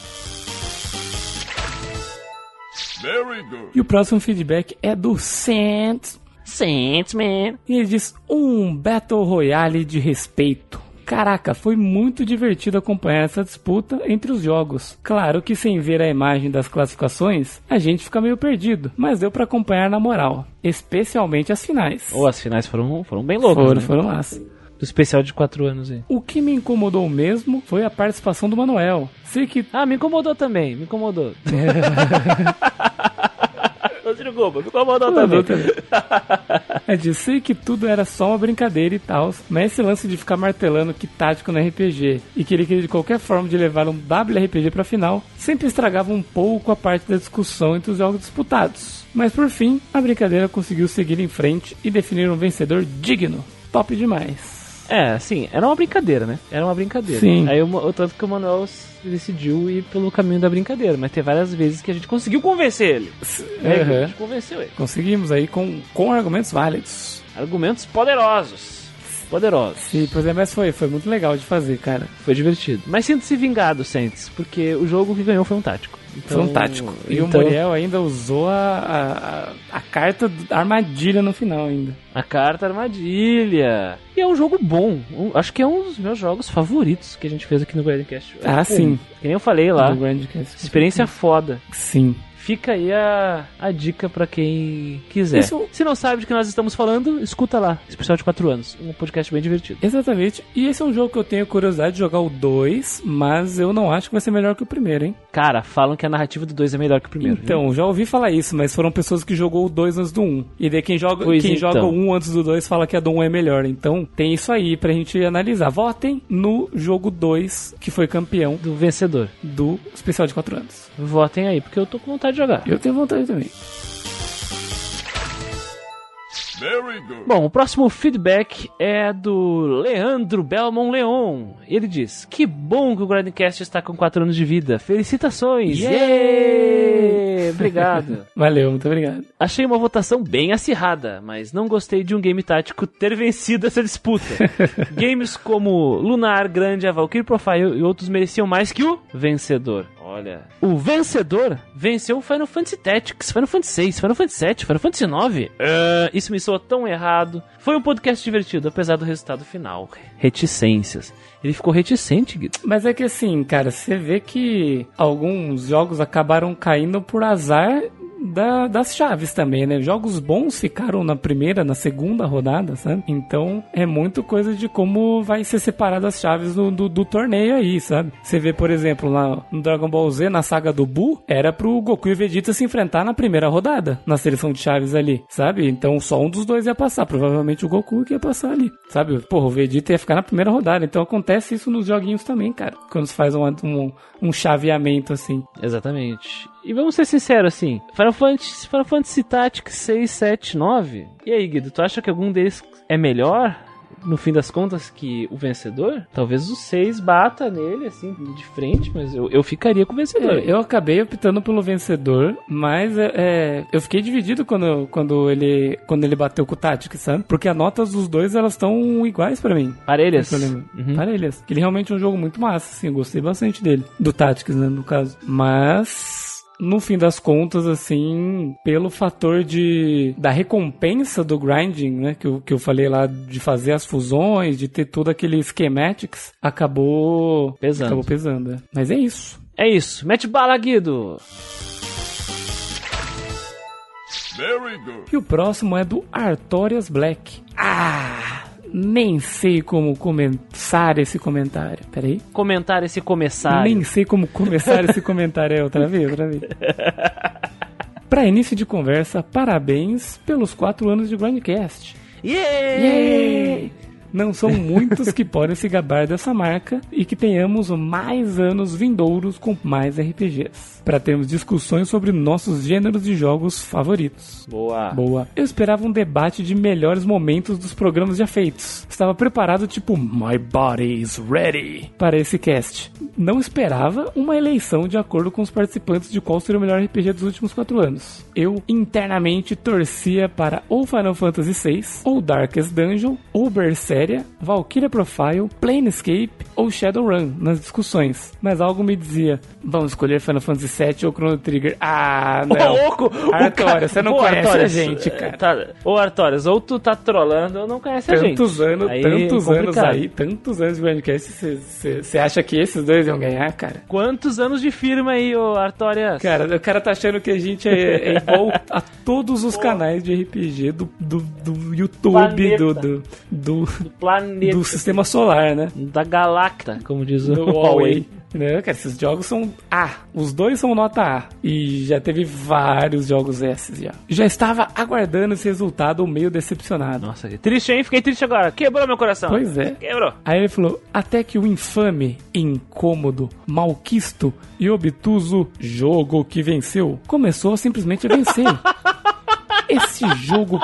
Very good. E o próximo feedback é do Saints. Saints, man. E ele diz: um Battle Royale de respeito. Caraca, foi muito divertido acompanhar essa disputa entre os jogos. Claro que sem ver a imagem das classificações, a gente fica meio perdido, mas deu pra acompanhar na moral, especialmente as finais. Ou as finais foram, foram bem loucas, foram, né? foram lá. Do especial de 4 anos aí. O que me incomodou mesmo foi a participação do Manuel. Sei que Ah, me incomodou também. Me incomodou. *laughs* Ô, Ciro Goba, me incomodou também. *laughs* É de sei que tudo era só uma brincadeira e tal, mas esse lance de ficar martelando que tático no RPG e que ele queria de qualquer forma de levar um WRPG pra final, sempre estragava um pouco a parte da discussão entre os jogos disputados. Mas por fim, a brincadeira conseguiu seguir em frente e definir um vencedor digno. Top demais. É, assim, era uma brincadeira, né? Era uma brincadeira. Sim. Aí o, o tanto que o Manuel decidiu ir pelo caminho da brincadeira, mas tem várias vezes que a gente conseguiu convencer ele. É, A gente convenceu ele. Conseguimos aí com, com argumentos válidos. Argumentos poderosos. Poderosos. Sim, por exemplo, mas foi, foi muito legal de fazer, cara. Foi divertido. Mas sinto-se vingado, Saints, porque o jogo que ganhou foi um tático. Então, Foi tático. E o então, Muriel ainda usou a, a, a- carta armadilha no final ainda. A carta armadilha. E é um jogo bom. Um- acho que é um dos meus jogos favoritos que a gente fez aqui no Grandcast. Ah, Pô, sim. Que nem eu falei lá. Experiência foda. Sim. Fica aí a, a dica pra quem quiser. Isso- Se não sabe de que nós estamos falando, escuta lá. Especial de 4 anos. Um podcast bem divertido. Exatamente. E esse é um jogo que eu tenho curiosidade de jogar o 2, mas eu não acho que vai ser melhor que o primeiro, hein? Cara, falam que a narrativa do 2 é melhor que o primeiro. Então, já ouvi falar isso, mas foram pessoas que jogou o 2 antes do 1. Um. E daí quem joga, Pois quem então. joga o 1 um antes do 2 fala que a do 1 um é melhor. Então, tem isso aí pra gente analisar. Votem no jogo 2, que foi campeão Do vencedor. do especial de 4 anos. Votem aí, porque eu tô com vontade de jogar. Eu tenho vontade também. Very good. Bom, o próximo feedback é do Leandro Belmont Leon. Ele diz: Que bom que o Grindcast está com 4 anos de vida. Felicitações! Yeah! Obrigado. *laughs* Valeu, muito obrigado. Achei uma votação bem acirrada, mas não gostei de um game tático ter vencido essa disputa. *laughs* Games como Lunar, Grande, a Valkyrie Profile e outros mereciam mais que o vencedor. Olha, o vencedor venceu o Final Fantasy Tactics, Final Fantasy VI, Final Fantasy VII, Final Fantasy IX. Ah, isso me soa tão errado. Foi um podcast divertido, apesar do resultado final. Reticências. Ele ficou reticente, Guido. Mas é que assim, cara, você vê que alguns jogos acabaram caindo por azar da- das chaves também, né? Jogos bons ficaram na primeira, na segunda rodada, sabe? Então é muito coisa de como vai ser separado as chaves do, do, do torneio aí, sabe? Você vê, por exemplo, lá no Dragon Ball Z, na saga do Buu, era pro Goku e Vegeta se enfrentar na primeira rodada, na seleção de chaves ali, sabe? Então só um dos dois ia passar, provavelmente o Goku que ia passar ali, sabe? Porra, o Vegeta ia ficar na primeira rodada, então acontece isso nos joguinhos também, cara, quando se faz um, um, um chaveamento assim. Exatamente. E vamos ser sinceros assim, Final Fantasy, Final Fantasy Tactics 6, 7, 9. E aí, Guido, tu acha que algum deles é melhor? No fim das contas, que o vencedor? Talvez o 6 bata nele, assim, de frente, mas eu, eu ficaria com o vencedor. É, eu acabei optando pelo vencedor, mas é, é, eu fiquei dividido quando, quando, ele, quando ele bateu com o Tactics, sabe? Porque as notas dos dois, elas estão iguais pra mim. Parelhas. Uhum. Parelhas. Ele realmente é um jogo muito massa, assim, eu gostei bastante dele. Do Tactics, né, no caso. Mas... No fim das contas, assim, pelo fator de da recompensa do grinding, né, que eu, que eu falei lá de fazer as fusões, de ter todo aquele schematics, acabou Pesando. Acabou pesando, é. Mas é isso. É isso. Mete bala, Guido. Very good. E o próximo é do Artorias Black. Ah, nem sei como começar esse comentário. Peraí. Comentar esse começar. Nem sei como começar esse comentário. É, outra vez, outra vez. *laughs* Para início de conversa, parabéns pelos quatro anos de Grindcast. Yeah! Yay! Não são muitos que podem se gabar dessa marca e que tenhamos mais anos vindouros com mais RPGs, para termos discussões sobre nossos gêneros de jogos favoritos. Boa. Boa. Eu esperava um debate de melhores momentos dos programas já feitos. Estava preparado tipo My body is ready para esse cast. Não esperava uma eleição de acordo com os participantes de qual seria o melhor RPG dos últimos quatro anos. Eu internamente torcia para ou Final Fantasy VI, ou Darkest Dungeon, ou Berseria, Valkyria Profile, Planescape ou Shadowrun nas discussões. Mas algo me dizia, vamos escolher Final Fantasy VII ou Chrono Trigger. Ah, Ô, não. louco! O Artorias, você não Pô, conhece Artorias, a gente, cara. Tá... Ô, Artorias, ou tu tá trolando ou não conhece a gente. Tantos anos, Aí tantos é anos aí, tantos anos de Grandcast, você acha que esses dois iam ganhar, cara? Quantos anos de firma aí, ô Artorias? Cara, o cara tá achando que a gente é, é igual a todos os canais de RPG do, do, do YouTube, do, do, do planeta. do sistema solar, né? Da Galacta, como diz o Huawei. Né, cara, esses jogos são A. Os dois são nota A. E já teve vários jogos S já. Já estava aguardando esse resultado meio decepcionado. Nossa, que triste, hein? Fiquei triste agora. Quebrou meu coração. Pois é. Quebrou. Aí ele falou: até que o infame, incômodo, malquisto e obtuso jogo que venceu começou simplesmente a vencer. *laughs* Esse jogo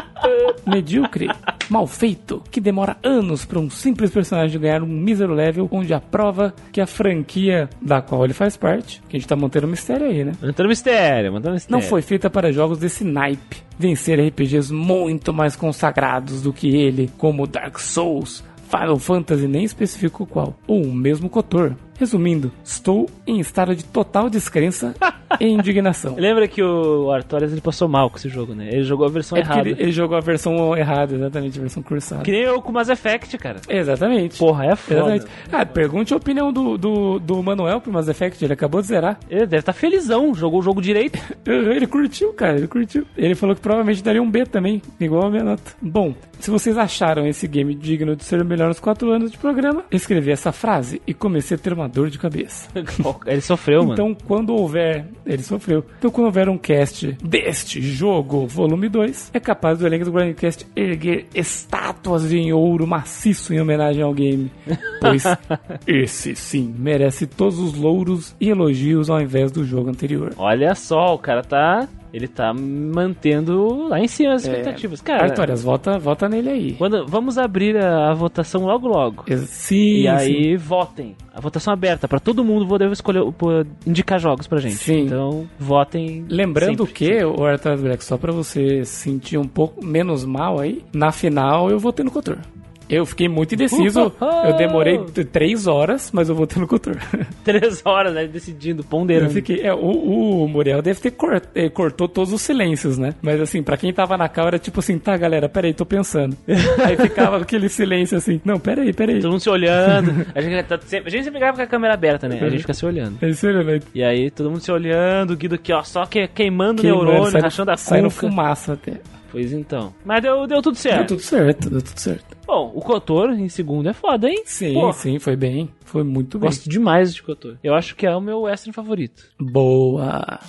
medíocre, mal feito, que demora anos para um simples personagem ganhar um mísero level, onde a prova que a franquia da qual ele faz parte, que a gente tá mantendo um mistério aí, né? Mantendo mistério, mantendo mistério. Não foi feita para jogos desse naipe. Vencer RPGs muito mais consagrados do que ele, como Dark Souls, Final Fantasy nem especificou qual, ou o mesmo Kotor. Resumindo, estou em estado de total descrença e indignação. *laughs* Lembra que o Artorias ele passou mal com esse jogo, né? Ele jogou a versão É errada. ele, ele jogou a versão errada, exatamente, a versão cursada. Que nem eu com Mass Effect, cara. Exatamente. Porra, é foda. Exatamente. Ah, pergunte a opinião do, do, do Manuel pro Mass Effect, ele acabou de zerar. Ele deve estar felizão, jogou o jogo direito. *laughs* Ele curtiu, cara, ele curtiu. Ele falou que provavelmente daria um B também, igual a minha nota. Bom, se vocês acharam esse game digno de ser o melhor nos 4 anos de programa, escrevi essa frase e comecei a ter uma dor de cabeça. *laughs* ele sofreu, mano. Então, quando houver. Ele sofreu. Então, quando houver um cast deste jogo, volume 2, é capaz do elenco do Grindcast erguer estátuas em ouro maciço em homenagem ao game. *laughs* Pois esse sim merece todos os louros e elogios ao invés do jogo anterior. Olha só, o cara tá Ele tá mantendo lá em cima as É. expectativas. Cara, Artorias, vota, vota nele aí. quando, vamos abrir a, a votação logo logo. Sim, E aí, votem. A votação aberta pra todo mundo poder escolher, pô, indicar jogos pra gente. Sim. Então, votem. Lembrando sempre. que, o Artorias Black, só pra você sentir um pouco menos mal aí, na final eu votei no Cotor. Eu fiquei muito indeciso. Eu demorei três horas, mas eu votei no Cotor. *laughs* Três horas, né? Decidindo, ponderando. Eu fiquei. É, o, o Muriel deve ter cor, eh, cortou todos os silêncios, né? Mas assim, pra quem tava na cal era tipo assim, tá, galera, peraí, tô pensando. *laughs* Aí ficava aquele silêncio assim, não, peraí, peraí. Todo mundo se olhando. *laughs* A gente, tá sempre, a gente sempre grava com a câmera aberta, né? A gente fica se olhando. É sério, né? E aí, todo mundo se olhando, o Guido aqui, ó, só que, queimando Queimando, neurônio, saindo- rachando a saindo cuca. fumaça até. Pois então. Mas deu, deu tudo certo. Deu tudo certo, deu tudo certo. Bom, o Kotor em segundo é foda, hein? Sim, Pô, sim, foi bem. Foi muito bem. Gosto demais de Kotor. Eu acho que é o meu western favorito. Boa.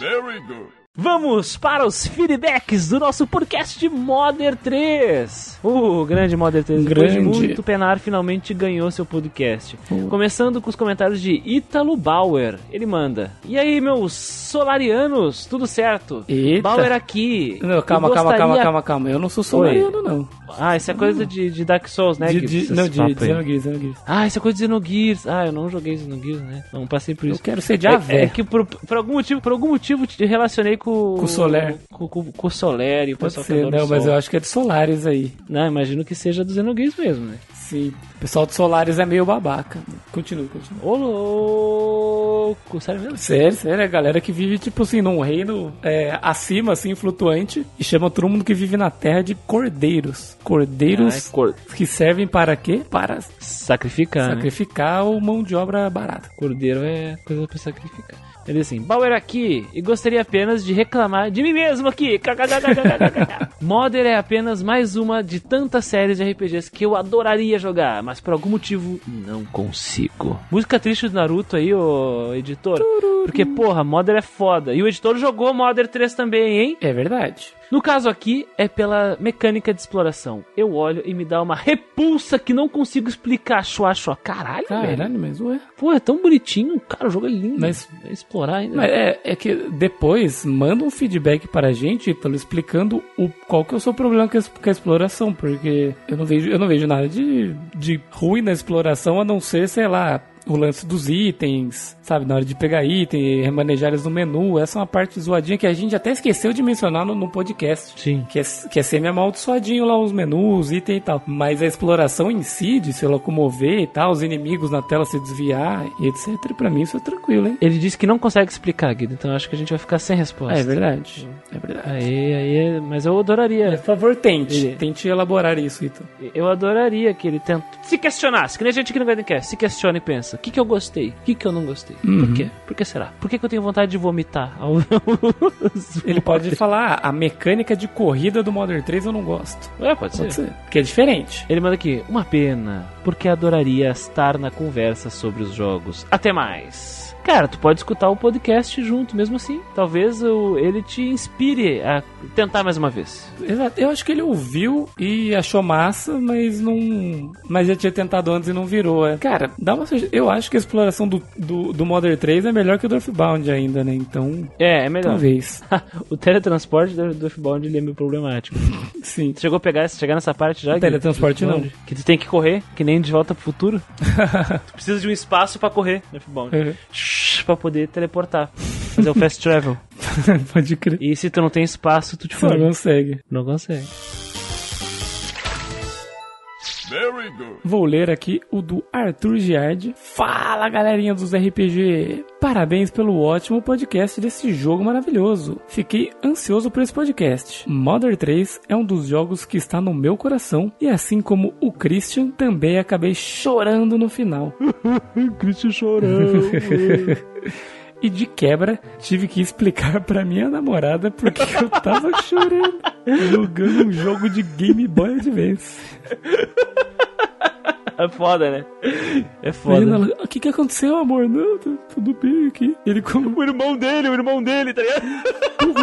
Very good. Vamos para os feedbacks do nosso podcast de Modern 3. O grande Modern 3, depois de Grande. muito penar, finalmente ganhou seu podcast. Uh. Começando com os comentários de Ítalo Bauer. Ele manda: E aí, meus solarianos, tudo certo? Eita. Bauer aqui. Não, calma, Eu calma, calma, gostaria- calma, calma. Eu não sou solariano, não. Ah, isso é coisa de, de Dark Souls, né? De, de, não, de. Xenogears, Xenogears. Ah, isso é coisa de Xenogears. Ah, eu não joguei Xenogears, né? Não passei por Eu isso. quero ser de É, é que por, por algum motivo, por algum motivo te relacionei com Com o Soler. Com, com, com o Soler e o Pode pessoal que ser, adora o não, mas eu acho que é de Solaris aí. Não, imagino que seja do Xenogears mesmo, né? Sim. O pessoal de Solaris é meio babaca. Continua, continua. Ô louco, sério mesmo? Sério, sério, é a galera que vive, tipo assim, num reino é, acima, assim, flutuante, e chama todo mundo que vive na terra de cordeiros. Cordeiros Ah, é cor- que servem para quê? Para Sacrificar, né? sacrificar ou mão de obra barata. Cordeiro é coisa pra sacrificar. Ele assim, Bauer aqui, e gostaria apenas de reclamar de mim mesmo aqui. *laughs* Modern é apenas mais uma de tantas séries de RPGs que eu adoraria jogar, mas por algum motivo não consigo. Música triste do Naruto aí, ô editor. Porque, porra, Modern é foda. E o editor jogou Modern 3 também, hein? É verdade. No caso aqui, é pela mecânica de exploração. Eu olho e me dá uma repulsa que não consigo explicar. Chua, chua. Caralho, velho. Caralho, mas ué. Pô, é tão bonitinho. Cara, o jogo é lindo. Mas- É explorar ainda. Mas é, é que depois manda um feedback para a gente, Ítalo, explicando o, qual que é o seu problema com a, es- com a exploração, porque eu não vejo, eu não vejo nada de, de ruim na exploração, a não ser, sei lá, o lance dos itens, sabe? Na hora de pegar item, remanejar eles no menu. Essa é uma parte zoadinha que a gente até esqueceu de mencionar no, no podcast. Sim. Que é, que é semi-amaldiçoadinho lá os menus, item e tal. Mas a exploração em si, de se locomover e tal, os inimigos na tela se desviar e etc. Pra mim isso é tranquilo, hein? Ele disse que não consegue explicar, Guido, então acho que a gente vai ficar sem resposta. É verdade. É verdade. Aí, aí, é- mas eu adoraria. Por favor, tente. Ele- Tente elaborar isso, então. Eu adoraria que ele tenta se questionasse, que nem a gente que não quer, se questiona e pensa: o que, que eu gostei? O que, que eu não gostei? Por quê? Por que será? Por que, que eu tenho vontade de vomitar? *laughs* Ele pode falar, ah, a mecânica de corrida do Modern 3 eu não gosto. É, pode ser. Pode ser. Porque é diferente. Ele manda aqui, uma pena, porque adoraria estar na conversa sobre os jogos. Até mais. Cara, tu pode escutar o podcast junto, mesmo assim. Talvez o- ele te inspire a tentar mais uma vez. Exato. Eu acho que ele ouviu e achou massa, mas não. Mas já tinha tentado antes e não virou. É. Cara, dá uma Eu acho que a exploração do, do, do Modern 3 é melhor que o do Earthbound ainda, né? Então. É, é melhor. Talvez. *laughs* o teletransporte do, do F-Bound ele é meio problemático. *laughs* Sim. Tu chegou a pegar, chegar nessa parte já? Gui? Teletransporte não. Que tu tem que correr, que nem de volta pro futuro. *laughs* tu precisa de um espaço pra correr no F-Bound. Uhum. Pra poder teleportar. Fazer o fast travel. *laughs* Pode crer. E se tu não tem espaço, tu te Não fode. consegue. Não consegue. Very good. Vou ler aqui o do Arthur Giard. Fala, galerinha dos RPG! Parabéns pelo ótimo podcast desse jogo maravilhoso. Fiquei ansioso por esse podcast. Modern 3 é um dos jogos que está no meu coração e assim como o Christian, também acabei chorando no final. *laughs* Christian chorando. *laughs* E de quebra, tive que explicar *laughs* pra minha namorada porque eu tava *laughs* chorando jogando um jogo de Game Boy Advance. é foda, né? É foda. Ela, o que que aconteceu, amor? Não, tá tudo bem aqui. Ele como O irmão dele, o irmão dele, tá ligado?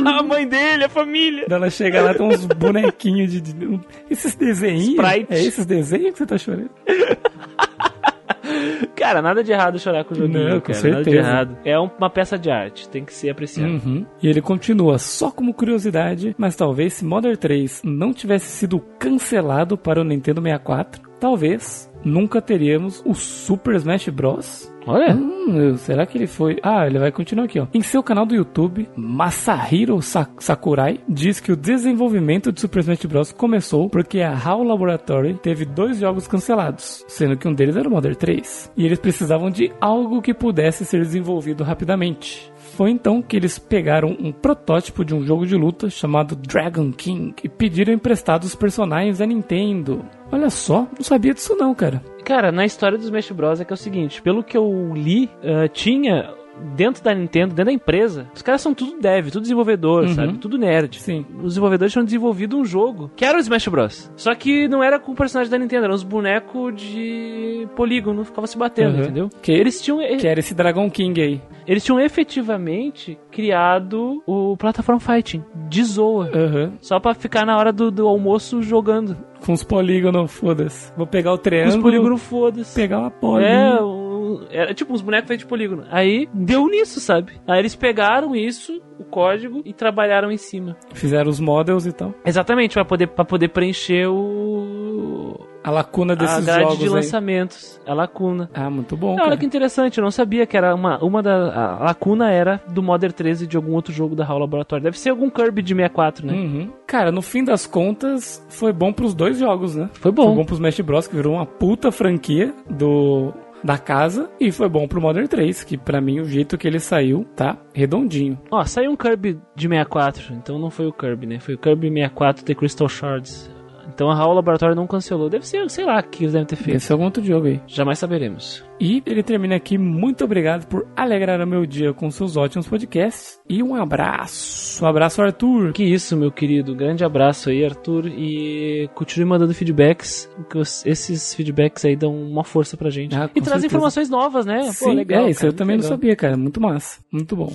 a mãe dele, a família. Ela chega lá, tem uns bonequinhos de, de- Esses desenhos. Sprite. É esses desenhos que você tá chorando? *laughs* *laughs* Cara, nada de errado chorar com o joguinho, Não, com cara. Nada de certeza. errado. É um- uma peça de arte, tem que ser apreciado. Uhum. E ele continua, só como curiosidade, mas talvez se Modern 3 não tivesse sido cancelado para o Nintendo 64, talvez nunca teríamos o Super Smash Bros. Olha, Hum, será que ele foi? Ah, ele vai continuar aqui, ó. Em seu canal do YouTube, Masahiro Sa- Sakurai diz que o desenvolvimento de Super Smash Bros. começou porque a HAL Laboratory teve dois jogos cancelados, sendo que um deles era o Modern 3. E eles precisavam de algo que pudesse ser desenvolvido rapidamente. Foi então que eles pegaram um protótipo de um jogo de luta chamado Dragon King e pediram emprestados os personagens da Nintendo. Olha só, não sabia disso não, cara. cara, na história dos Smash Bros. é que é o seguinte: pelo que eu li, ah, tinha dentro da Nintendo, dentro da empresa, os caras são tudo dev, tudo desenvolvedor, Uhum. sabe? Tudo nerd. Sim. Os desenvolvedores tinham desenvolvido um jogo que era o Smash Bros. Só que não era com o personagem da Nintendo, eram os bonecos de polígono, ficava se batendo, Uhum. entendeu? Que- Eles tinham, Que era esse Dragon King aí. eles tinham efetivamente criado o Platform Fighting de Zoa. Aham. Só pra ficar na hora do, do almoço jogando. Com os polígonos, foda-se. Vou pegar o Com os triângulo, polígonos foda-se. pegar uma polígono. É, o- era tipo uns bonecos feitos de polígono. Aí deu nisso, sabe? Aí eles pegaram isso, o código, e trabalharam em cima. Fizeram os models e tal. Exatamente, pra poder, pra poder preencher o. A lacuna a desses grade jogos de aí. lançamentos. A lacuna. Ah, muito bom, olha que interessante, eu não sabia que era uma, uma da. A lacuna era do Modern 13 de algum outro jogo da HAL Laboratory. Deve ser algum Kirby de 64, né? Uhum. Cara, no fim das contas, foi bom pros dois jogos, né? Foi bom. Foi bom pro Smash Bros, que virou uma puta franquia do da casa, e foi bom pro Modern 3, que pra mim o jeito que ele saiu tá redondinho. Ó, saiu um Kirby de 64, então não foi o Kirby, né? Foi o Kirby 64 The Crystal Shards. Então a HAL Laboratory não cancelou. Deve ser, sei lá, o que eles devem ter feito. Esse é algum outro jogo aí. Jamais saberemos. E ele termina aqui, muito obrigado por alegrar o meu dia com seus ótimos podcasts. E um abraço. Um abraço, Arthur. Que isso, meu querido. Grande abraço aí, Arthur. E continue mandando feedbacks. porque os- esses feedbacks aí dão uma força pra gente. Ah, e certeza. informações novas, né? Pô, Sim, legal. é, isso cara, eu também muito não legal. sabia, cara. Muito massa. Muito bom.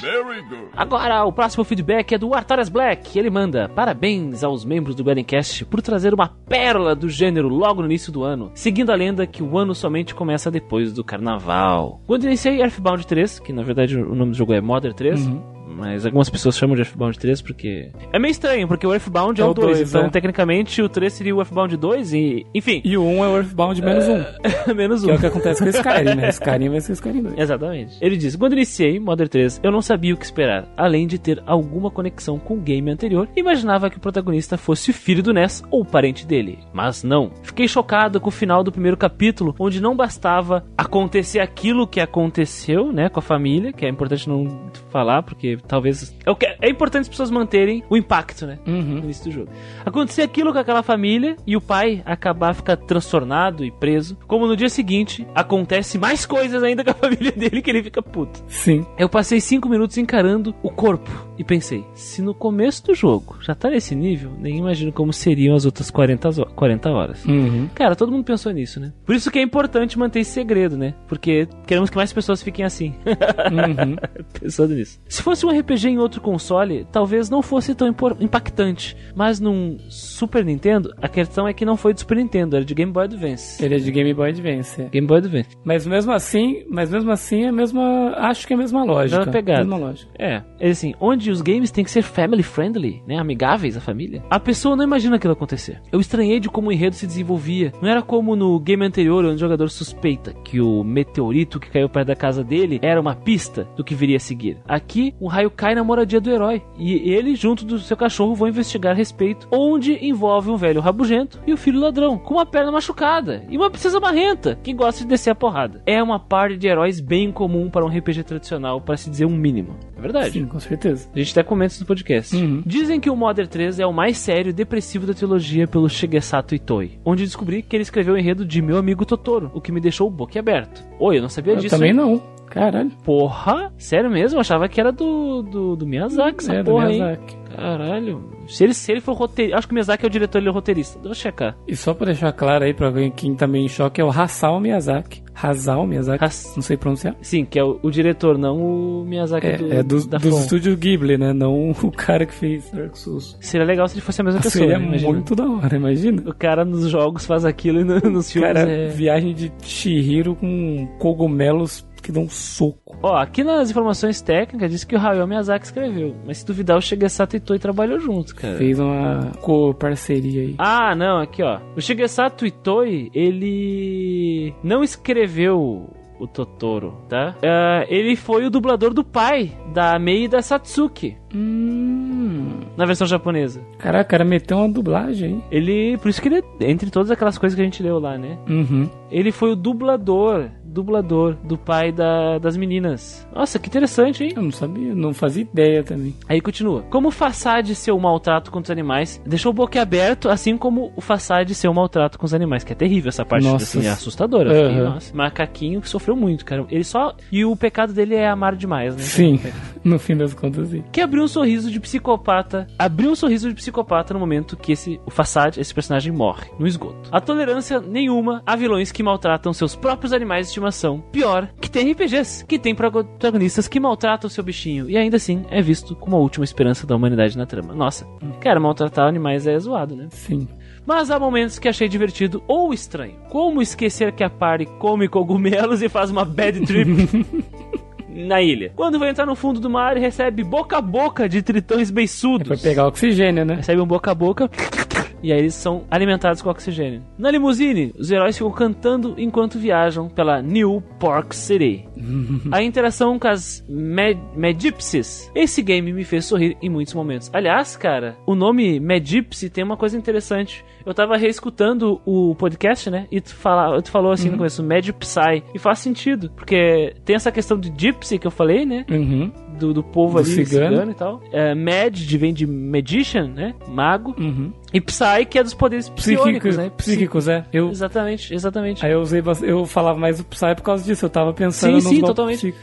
Very good. Agora, o próximo feedback é do Artorias Black. Ele manda: Parabéns aos membros do Guarencast por trazer uma pérola do gênero logo no início do ano, seguindo a lenda que o ano somente começa depois do carnaval. Quando iniciei Earthbound 3, que na verdade o nome do jogo é Modern 3. Mas algumas pessoas chamam de Earthbound 3 porque. É meio estranho, porque o Earthbound é, É o o 2. dois, então, é. tecnicamente, o 3 seria o Earthbound 2 e. Enfim, E o 1 é o Earthbound menos um. *laughs* menos Que um. é o que acontece com o Skyrim, né? Skyrim vai ser Skyrim 2. Exatamente. Ele diz: Quando iniciei Modern 3, eu não sabia o que esperar, além de ter alguma conexão com o game anterior. Imaginava que o protagonista fosse o filho do Ness ou parente dele. Mas não. Fiquei chocado com o final do primeiro capítulo, onde não bastava acontecer aquilo que aconteceu, né, com a família, que é importante não falar, porque talvez. É, o que- é importante as pessoas manterem o impacto, né? no Uhum. início do jogo. Acontecer aquilo com aquela família e o pai acabar ficar transtornado e preso. Como no dia seguinte, acontece mais coisas ainda com a *laughs* família dele que ele fica puto. Sim. Eu passei cinco minutos encarando o corpo e pensei: se no começo do jogo já tá nesse nível, nem imagino como seriam as outras 40, ho- 40 horas. Uhum. Cara, todo mundo pensou nisso, né? Por isso que é importante manter esse segredo, né? Porque queremos que mais pessoas fiquem assim. Uhum. *laughs* Pensando nisso. Se fosse um RPG em outro console, talvez não fosse tão impactante. Mas num Super Nintendo, a questão é que não foi de Super Nintendo, era de Game Boy Advance. Ele é de Game Boy Advance. é. Game Boy Advance. Mas mesmo assim, mas mesmo assim é a mesma, acho que é a mesma lógica. Mesma pegada. Mesma lógica. É, é assim, onde os games têm que ser family friendly, né, amigáveis à família. A pessoa não imagina aquilo acontecer. Eu estranhei de como o enredo se desenvolvia. Não era como no game anterior, onde o jogador suspeita que o meteorito que caiu perto da casa dele era uma pista do que viria a seguir. Aqui, um raio cai na moradia do herói e ele, junto do seu cachorro, vão investigar a respeito, onde envolve um velho rabugento e o filho ladrão, com uma perna machucada e uma princesa marrenta que gosta de descer a porrada. É uma parte de heróis bem comum para um RPG tradicional, para se dizer um mínimo. É verdade. Sim, com certeza. A gente até comenta isso no podcast. Uhum. Dizem que o Modern 3 é o mais sério e depressivo da trilogia pelo Shigesato Itoi, onde descobri que ele escreveu o enredo de Meu Amigo Totoro, o que me deixou boquiaberto. Oi, eu não sabia Eu disso. também hein? não. Caralho. Porra! Sério mesmo? Eu achava que era do, do, do Miyazaki, essa é, do porra, hein? Miyazaki. Caralho. Se ele, se ele for roteirista. Acho que o Miyazaki é o diretor, ele é o roteirista. Deixa eu checar. E só pra deixar claro aí pra quem- quem tá meio em choque, é o Hasao Miyazaki. Hasao Miyazaki, Has- não sei pronunciar. Sim, que é o, o diretor, não o Miyazaki É, do, é dos, da dos From. estúdios Ghibli, né? Não *laughs* o cara que fez Dark Souls. Seria legal se ele fosse a mesma pessoa. Seria né? Muito da hora, imagina. O cara nos jogos faz aquilo e no- *laughs* nos filmes Cara, é... viagem de Shihiro com cogumelos que dão um soco. Ó, aqui nas informações técnicas diz que o Hayao Miyazaki escreveu. Mas se duvidar, o Shigesato Itoi trabalhou junto, cara. Fez uma co-parceria aí. Ah, não, aqui ó. O Shigesato Itoi, ele não escreveu o Totoro, tá? Ah, ele foi o dublador do pai da Mei e da Satsuki Hum. na versão japonesa. Caraca, cara meteu uma dublagem aí. Ele, por isso que ele, entre todas aquelas coisas que a gente leu lá, né? Uhum. Ele foi o dublador, dublador do pai da- das meninas. Nossa, que interessante, hein? Eu não sabia, não fazia ideia também. Aí continua. Como o Façade ser o maltrato contra os animais, deixou o boquiaberto, assim como o Façade ser o maltrato com os animais, que é terrível essa parte, Nossa. assim, é assustadora. Eu fiquei, Aham. nossa, macaquinho que sofreu muito, cara. Ele só... E o pecado dele é amar demais, né? Sim, *laughs* no fim das contas, sim. Que abriu um sorriso de psicopata. Abriu um sorriso de psicopata no momento que esse, o Façade, esse personagem, morre no esgoto. A tolerância nenhuma a vilões que maltratam seus próprios animais estimação. Pior, que tem RPGs, que tem protagonistas que maltratam seu bichinho. E ainda assim é visto como a última esperança da humanidade na trama. Nossa, cara, maltratar animais é zoado, né? Sim. Mas há momentos que achei divertido ou estranho. Como esquecer que a party come cogumelos e faz uma bad trip *laughs* na ilha. Quando vai entrar no fundo do mar e recebe boca a boca de tritões É beiçudos. pra pegar oxigênio, né? Recebe um boca a boca. E aí eles são alimentados com oxigênio. Na limusine, os heróis ficam cantando enquanto viajam pela New Pork City. *laughs* A interação com as Med Medipsies. Esse game me fez sorrir em muitos momentos. Aliás, cara, o nome Medipsy tem uma coisa interessante. Eu tava reescutando o podcast, né? E tu, fala, tu falou assim no começo, Medipsy. E faz sentido, porque tem essa questão de Gypsy que eu falei, né? Uhum. Do, do povo Do ali, cigano. cigano. e tal. É, Mad de- vem de Magician, né? Mago. Uhum. E Psy, que é dos poderes psíquicos, né? psíquicos, é. Eu, Exatamente, exatamente. aí eu usei, eu falava mais do Psy por causa disso. Eu tava pensando Sim, sim, totalmente.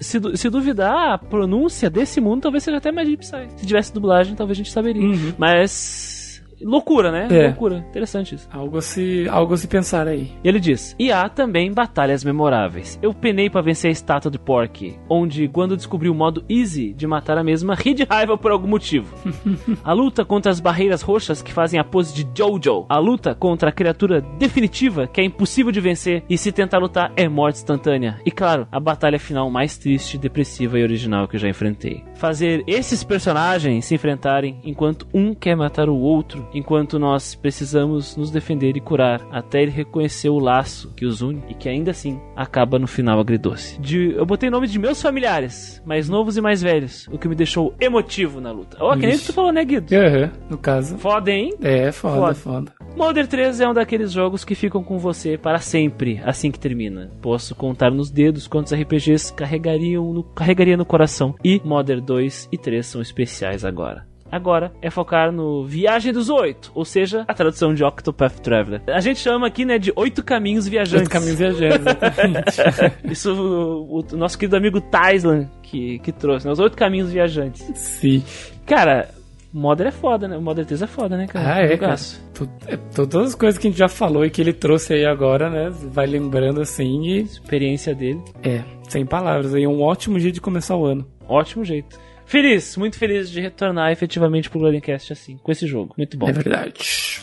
Se, se duvidar, a pronúncia desse mundo talvez seja até mais de Psy. Se tivesse dublagem, talvez a gente saberia. Uhum. Mas. Loucura, né? É. Loucura. Interessante isso. Algo a se, algo a se pensar aí. E ele diz: E há também batalhas memoráveis. Eu penei pra vencer a estátua de Porky, onde, quando descobri o modo easy de matar a mesma, ri de raiva por algum motivo. *laughs* a luta contra as barreiras roxas que fazem a pose de Jojo. A luta contra a criatura definitiva que é impossível de vencer e se tentar lutar é morte instantânea. E claro, a batalha final mais triste, depressiva e original que eu já enfrentei. Fazer esses personagens se enfrentarem enquanto um quer matar o outro, enquanto nós precisamos nos defender e curar até ele reconhecer o laço que os une e que ainda assim acaba no final agridoce. De, eu botei nome de meus familiares, mais novos e mais velhos, o que me deixou emotivo na luta. Ó, que nem Vixe. tu falou, né, Guido? Aham, no caso. Foda, hein? É, foda, Foda. foda. Modern 3 é um daqueles jogos que ficam com você para sempre, assim que termina. Posso contar nos dedos quantos RPGs carregariam no, carregaria no coração. E Modern 2 e 3 são especiais agora. Agora é focar no Viagem dos Oito, ou seja, a tradução de Octopath Traveler. A gente chama aqui, né, de Oito Caminhos Viajantes. Oito caminhos viajantes, exatamente. *laughs* Isso o, o nosso querido amigo Taislan que, que trouxe, né, os Oito Caminhos Viajantes. Sim. Cara, Modern é foda, né? O Modern 3 é foda, né, cara? Ah, é, cara. Tu- é, Todas as coisas que a gente já falou e que ele trouxe aí agora, né? Vai lembrando assim e. Experiência dele. É, sem palavras. Aí é um ótimo jeito de começar o ano. Ótimo jeito. Feliz, muito feliz de retornar efetivamente pro Gloriencast assim, com esse jogo. Muito bom. É verdade.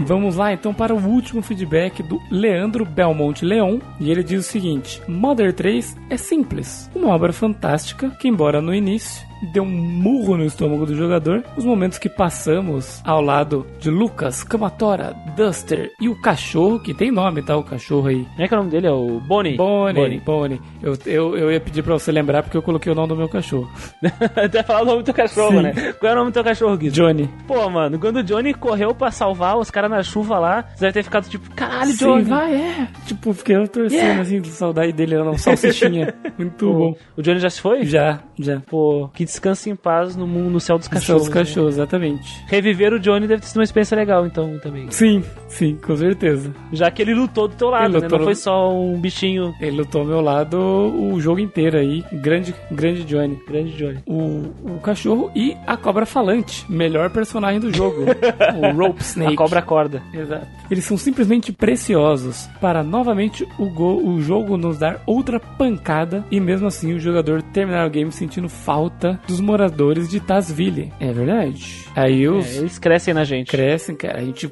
Vamos lá então para o último feedback do Leandro Belmonte Leon. E ele diz o seguinte: Mother 3 é simples. Uma obra fantástica que, embora no início dê um murro no estômago do jogador, os momentos que passamos ao lado de Lucas, Kamatora, Duster e o cachorro, que tem nome, tá? O cachorro aí. Como é que é o nome dele? É o Bonnie? Bonnie, Bonnie. Eu, eu, eu ia pedir pra você lembrar porque eu coloquei o nome do meu cachorro. *laughs* Até falar o nome do teu cachorro, Sim. né? Qual é o nome do teu cachorro, Guido? Johnny. Pô, mano, quando o Johnny correu pra salvar os caras na chuva lá, você deve ter ficado tipo, caralho, Sim, Johnny. vai, é. Tipo, fiquei torcendo Yeah. assim, de saudade dele, era um salsichinha. *laughs* Muito Pô, bom. O Johnny já se foi? Já, já. Pô, que descanse em paz no mundo, no céu dos cachorros. os né? cachorros, exatamente. Reviver o Johnny deve ter sido uma experiência legal, então, também. Sim, sim, com certeza. Já que ele lutou do teu lado, Ele né? Não no- foi só um bichinho Ele lutou ao meu lado o jogo inteiro aí. Grande, grande Johnny. grande Johnny. O, o cachorro e a cobra falante. Melhor personagem do jogo. *laughs* o Rope Snake. A cobra corda. Exato. Eles são simplesmente preciosos para novamente o, go- o jogo nos dar outra pancada e mesmo assim o jogador terminar o game sentindo falta dos moradores de Tazville. É verdade. Aí É, os eles crescem na gente. crescem, cara. A gente.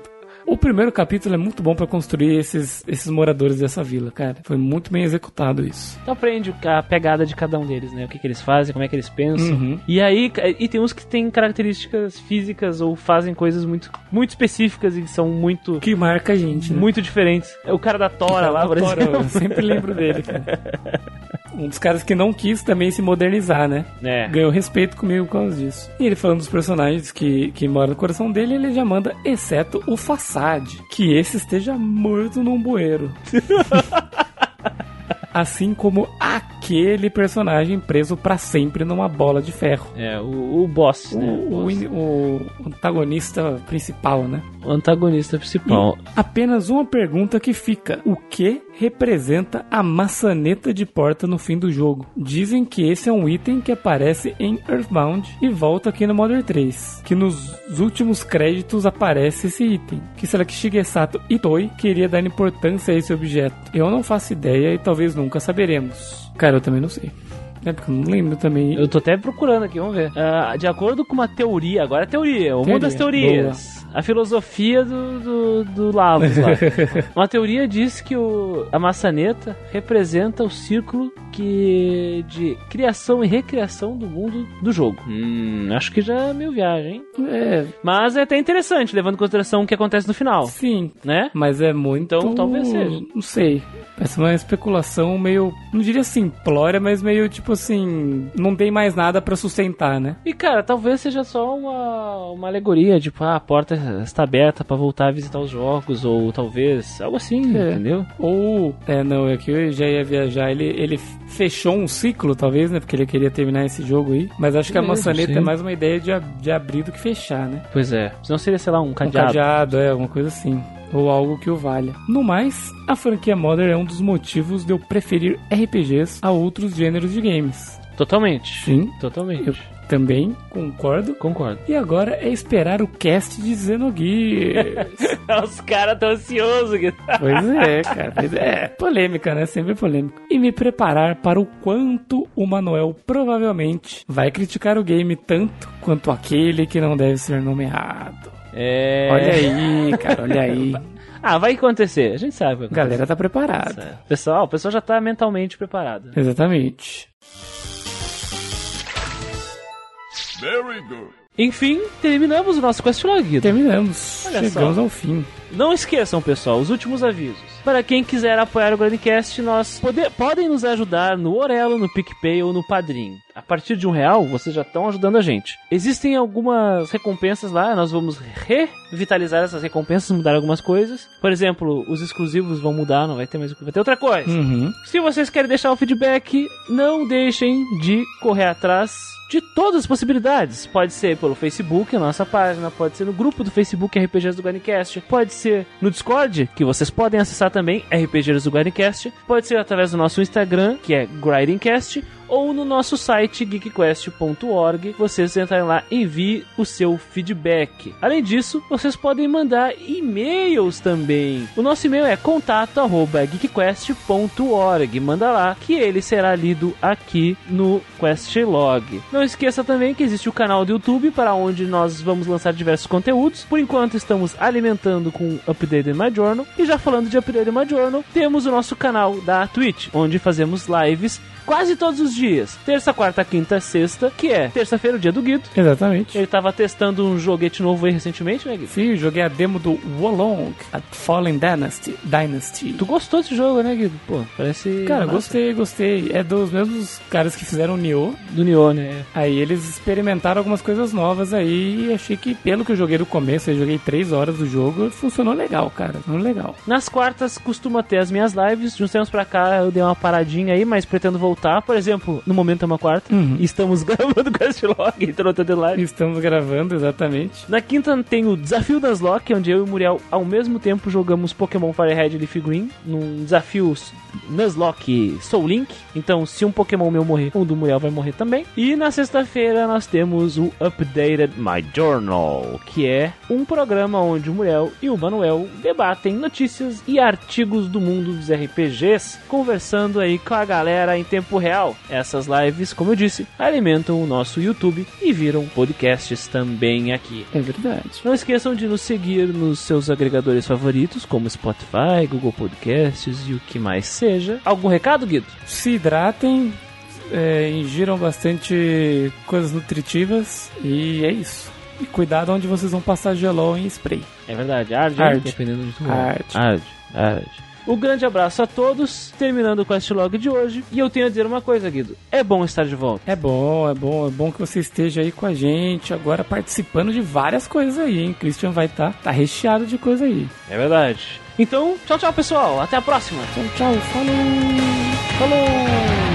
O primeiro capítulo é muito bom pra construir esses, esses moradores dessa vila, cara. Foi muito bem executado isso. Tu aprende a pegada de cada um deles, né? O que, que eles fazem, como é que eles pensam. Uhum. E aí, e tem uns que têm características físicas ou fazem coisas muito, muito específicas e são muito, Que marca a gente, né? muito diferentes. É O cara da Tora lá, por Tora, exemplo. Eu sempre lembro dele, cara. *laughs* Um dos caras que não quis também se modernizar, né? É. Ganhou respeito comigo por causa disso. E ele falando dos personagens que, que moram no coração dele, ele já manda, exceto o Façade, que esse esteja morto num bueiro. *laughs* assim como aquele personagem preso pra sempre numa bola de ferro. É, o, o boss, O, né? o, o antagonista principal, né? O antagonista principal. E apenas uma pergunta que fica: o que representa a maçaneta de porta no fim do jogo? Dizem que esse é um item que aparece em Earthbound e volta aqui no Modern 3. Que nos últimos créditos aparece esse item. Que será que Shigesato Itoi queria dar importância a esse objeto? Eu não faço ideia e talvez nunca saberemos. Cara, eu também não sei. É porque eu não lembro também. Eu tô até procurando aqui, vamos ver. Ah, de acordo com uma teoria, agora é teoria, o mundo das Teoria, teorias. A filosofia do, do, do Lavos lá. *laughs* uma teoria diz que o, a maçaneta representa o círculo que de criação e recriação do mundo do jogo. Hum, acho que já é meio viagem, hein? É, Mas é até interessante, levando em consideração o que acontece no final, sim. né? Mas é muito. Então, talvez seja. Não sei. Parece uma especulação meio. Não diria simplória, mas meio tipo assim. Não tem mais nada pra sustentar, né? E cara, talvez seja só uma, uma alegoria, tipo, ah, a porta está aberta pra voltar a visitar os jogos, ou talvez algo assim, É. entendeu? Ou. É, não, é que eu já ia viajar. Ele, ele fechou um ciclo, talvez, né? Porque ele queria terminar esse jogo aí. Mas acho que a É, maçaneta sim. é mais uma ideia de, de abrir do que fechar, né? Pois é. Senão seria, sei lá, um Um cadeado. cadeado, é, alguma coisa assim. Ou algo que o valha. No mais, a franquia Modern é um dos motivos de eu preferir RPGs a outros gêneros de games. Totalmente. Sim, Totalmente. eu também concordo. Concordo. E agora é esperar o cast de Xenogears. *laughs* Os caras tão ansiosos. Gui. pois é, cara. Pois é. Polêmica, né? Sempre polêmica. E me preparar para o quanto o Manuel provavelmente vai criticar o game tanto quanto aquele que não deve ser nomeado. É. Olha aí, cara, olha aí. *laughs* Ah, vai acontecer. A gente sabe. A galera tá preparada. Pessoal, o pessoal já tá mentalmente preparado. Exatamente. Very good. Enfim, terminamos o nosso questlog. Guido. Terminamos. Olha Chegamos só. ao fim. Não esqueçam, pessoal, os últimos avisos. Para quem quiser apoiar o Grandcast, nós pode- podem nos ajudar no Orelo, no PicPay ou no Padrim. A partir de um real, vocês já estão ajudando a gente. Existem algumas recompensas lá, nós vamos revitalizar essas recompensas, mudar algumas coisas. Por exemplo, os exclusivos vão mudar, não vai ter mais vai ter outra coisa. Uhum. Se vocês querem deixar o feedback, não deixem de correr atrás de todas as possibilidades. Pode ser pelo Facebook, nossa página, pode ser no grupo do Facebook RPGs do Guanicast, pode ser no Discord, que vocês podem acessar também, RPGs do Guanicast, pode ser através do nosso Instagram, que é Grindingcast, ou no nosso site geekquest.org. Vocês entrarem lá, envie o seu feedback. Além disso, vocês podem mandar e-mails também. O nosso e-mail é contato@geekquest.org. Manda lá que ele será lido aqui no Questlog. Não esqueça também que existe o canal do YouTube para onde nós vamos lançar diversos conteúdos. Por enquanto estamos alimentando com Update in My Journal e já falando de Update in My Journal, temos o nosso canal da Twitch, onde fazemos lives quase todos os dias. Terça, quarta, quinta, sexta, que é terça-feira, o dia do Guido. Exatamente. Ele tava testando um joguete novo aí recentemente, né, Guido? Sim, joguei a demo do Wolong, a Fallen Dynasty. Dynasty. Tu gostou desse jogo, né, Guido? Pô, parece. Cara, massa. gostei, gostei. É dos mesmos caras que fizeram Nioh. Do Nioh, né? Aí eles experimentaram algumas coisas novas aí e achei que, pelo que eu joguei no começo, eu joguei 3 horas do jogo, funcionou legal, cara. Funcionou legal. Nas quartas costuma ter as minhas lives. De uns tempos pra cá eu dei uma paradinha aí, mas pretendo voltar. Por exemplo, no momento é uma quarta. Uhum. Estamos *laughs* gravando o Castlog, entrou até live. Estamos gravando, exatamente. Na quinta tem o Desafio das Lock, onde eu e o Muriel ao mesmo tempo jogamos Pokémon Fire Red e Leaf Green, num desafio Nuzlocke Soul Link. Então, se um Pokémon meu morrer, um do Muriel vai morrer também. E na sexta-feira nós temos o Updated My Journal, que é um programa onde o Muriel e o Manuel debatem notícias e artigos do mundo dos RPGs, conversando aí com a galera em tempo real. Essas lives, como eu disse, alimentam o nosso YouTube e viram podcasts também aqui. É verdade. Não esqueçam de nos seguir nos seus agregadores favoritos, como Spotify, Google Podcasts e o que mais seja. Algum recado, Guido? Se hidratem, é, ingiram bastante coisas nutritivas e é isso. E cuidado onde vocês vão passar gelol em spray. É verdade, arde, Arde. dependendo de tudo. Arde. Arde, arde. Um grande abraço a todos, terminando o Questlog de hoje. E eu tenho a dizer uma coisa, Guido. É bom estar de volta. É bom, é bom, é bom que você esteja aí com a gente, agora participando de várias coisas aí, hein? Christian vai estar tá, tá recheado de coisa aí. É verdade. Então, tchau, tchau, pessoal. Até a próxima. Tchau, tchau, falou! Falou!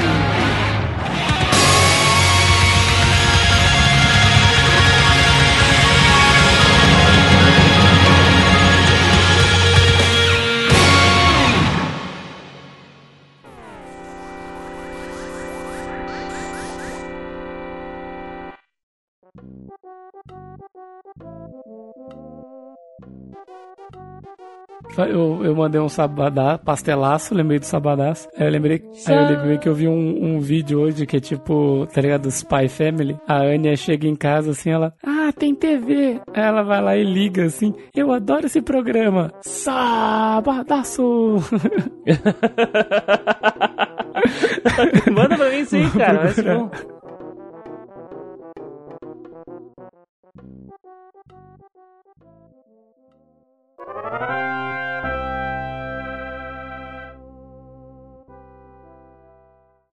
Eu, eu mandei um sabadá, pastelaço, lembrei do sabadaço. Aí eu lembrei, aí eu lembrei que eu vi um, um vídeo hoje que é tipo, tá ligado? Spy Family. A Anya chega em casa assim, ela, ah, tem TV. Aí ela vai lá e liga assim, eu adoro esse programa. Sabadaço! *laughs* Manda pra mim sim, cara. Vai ser bom. Thank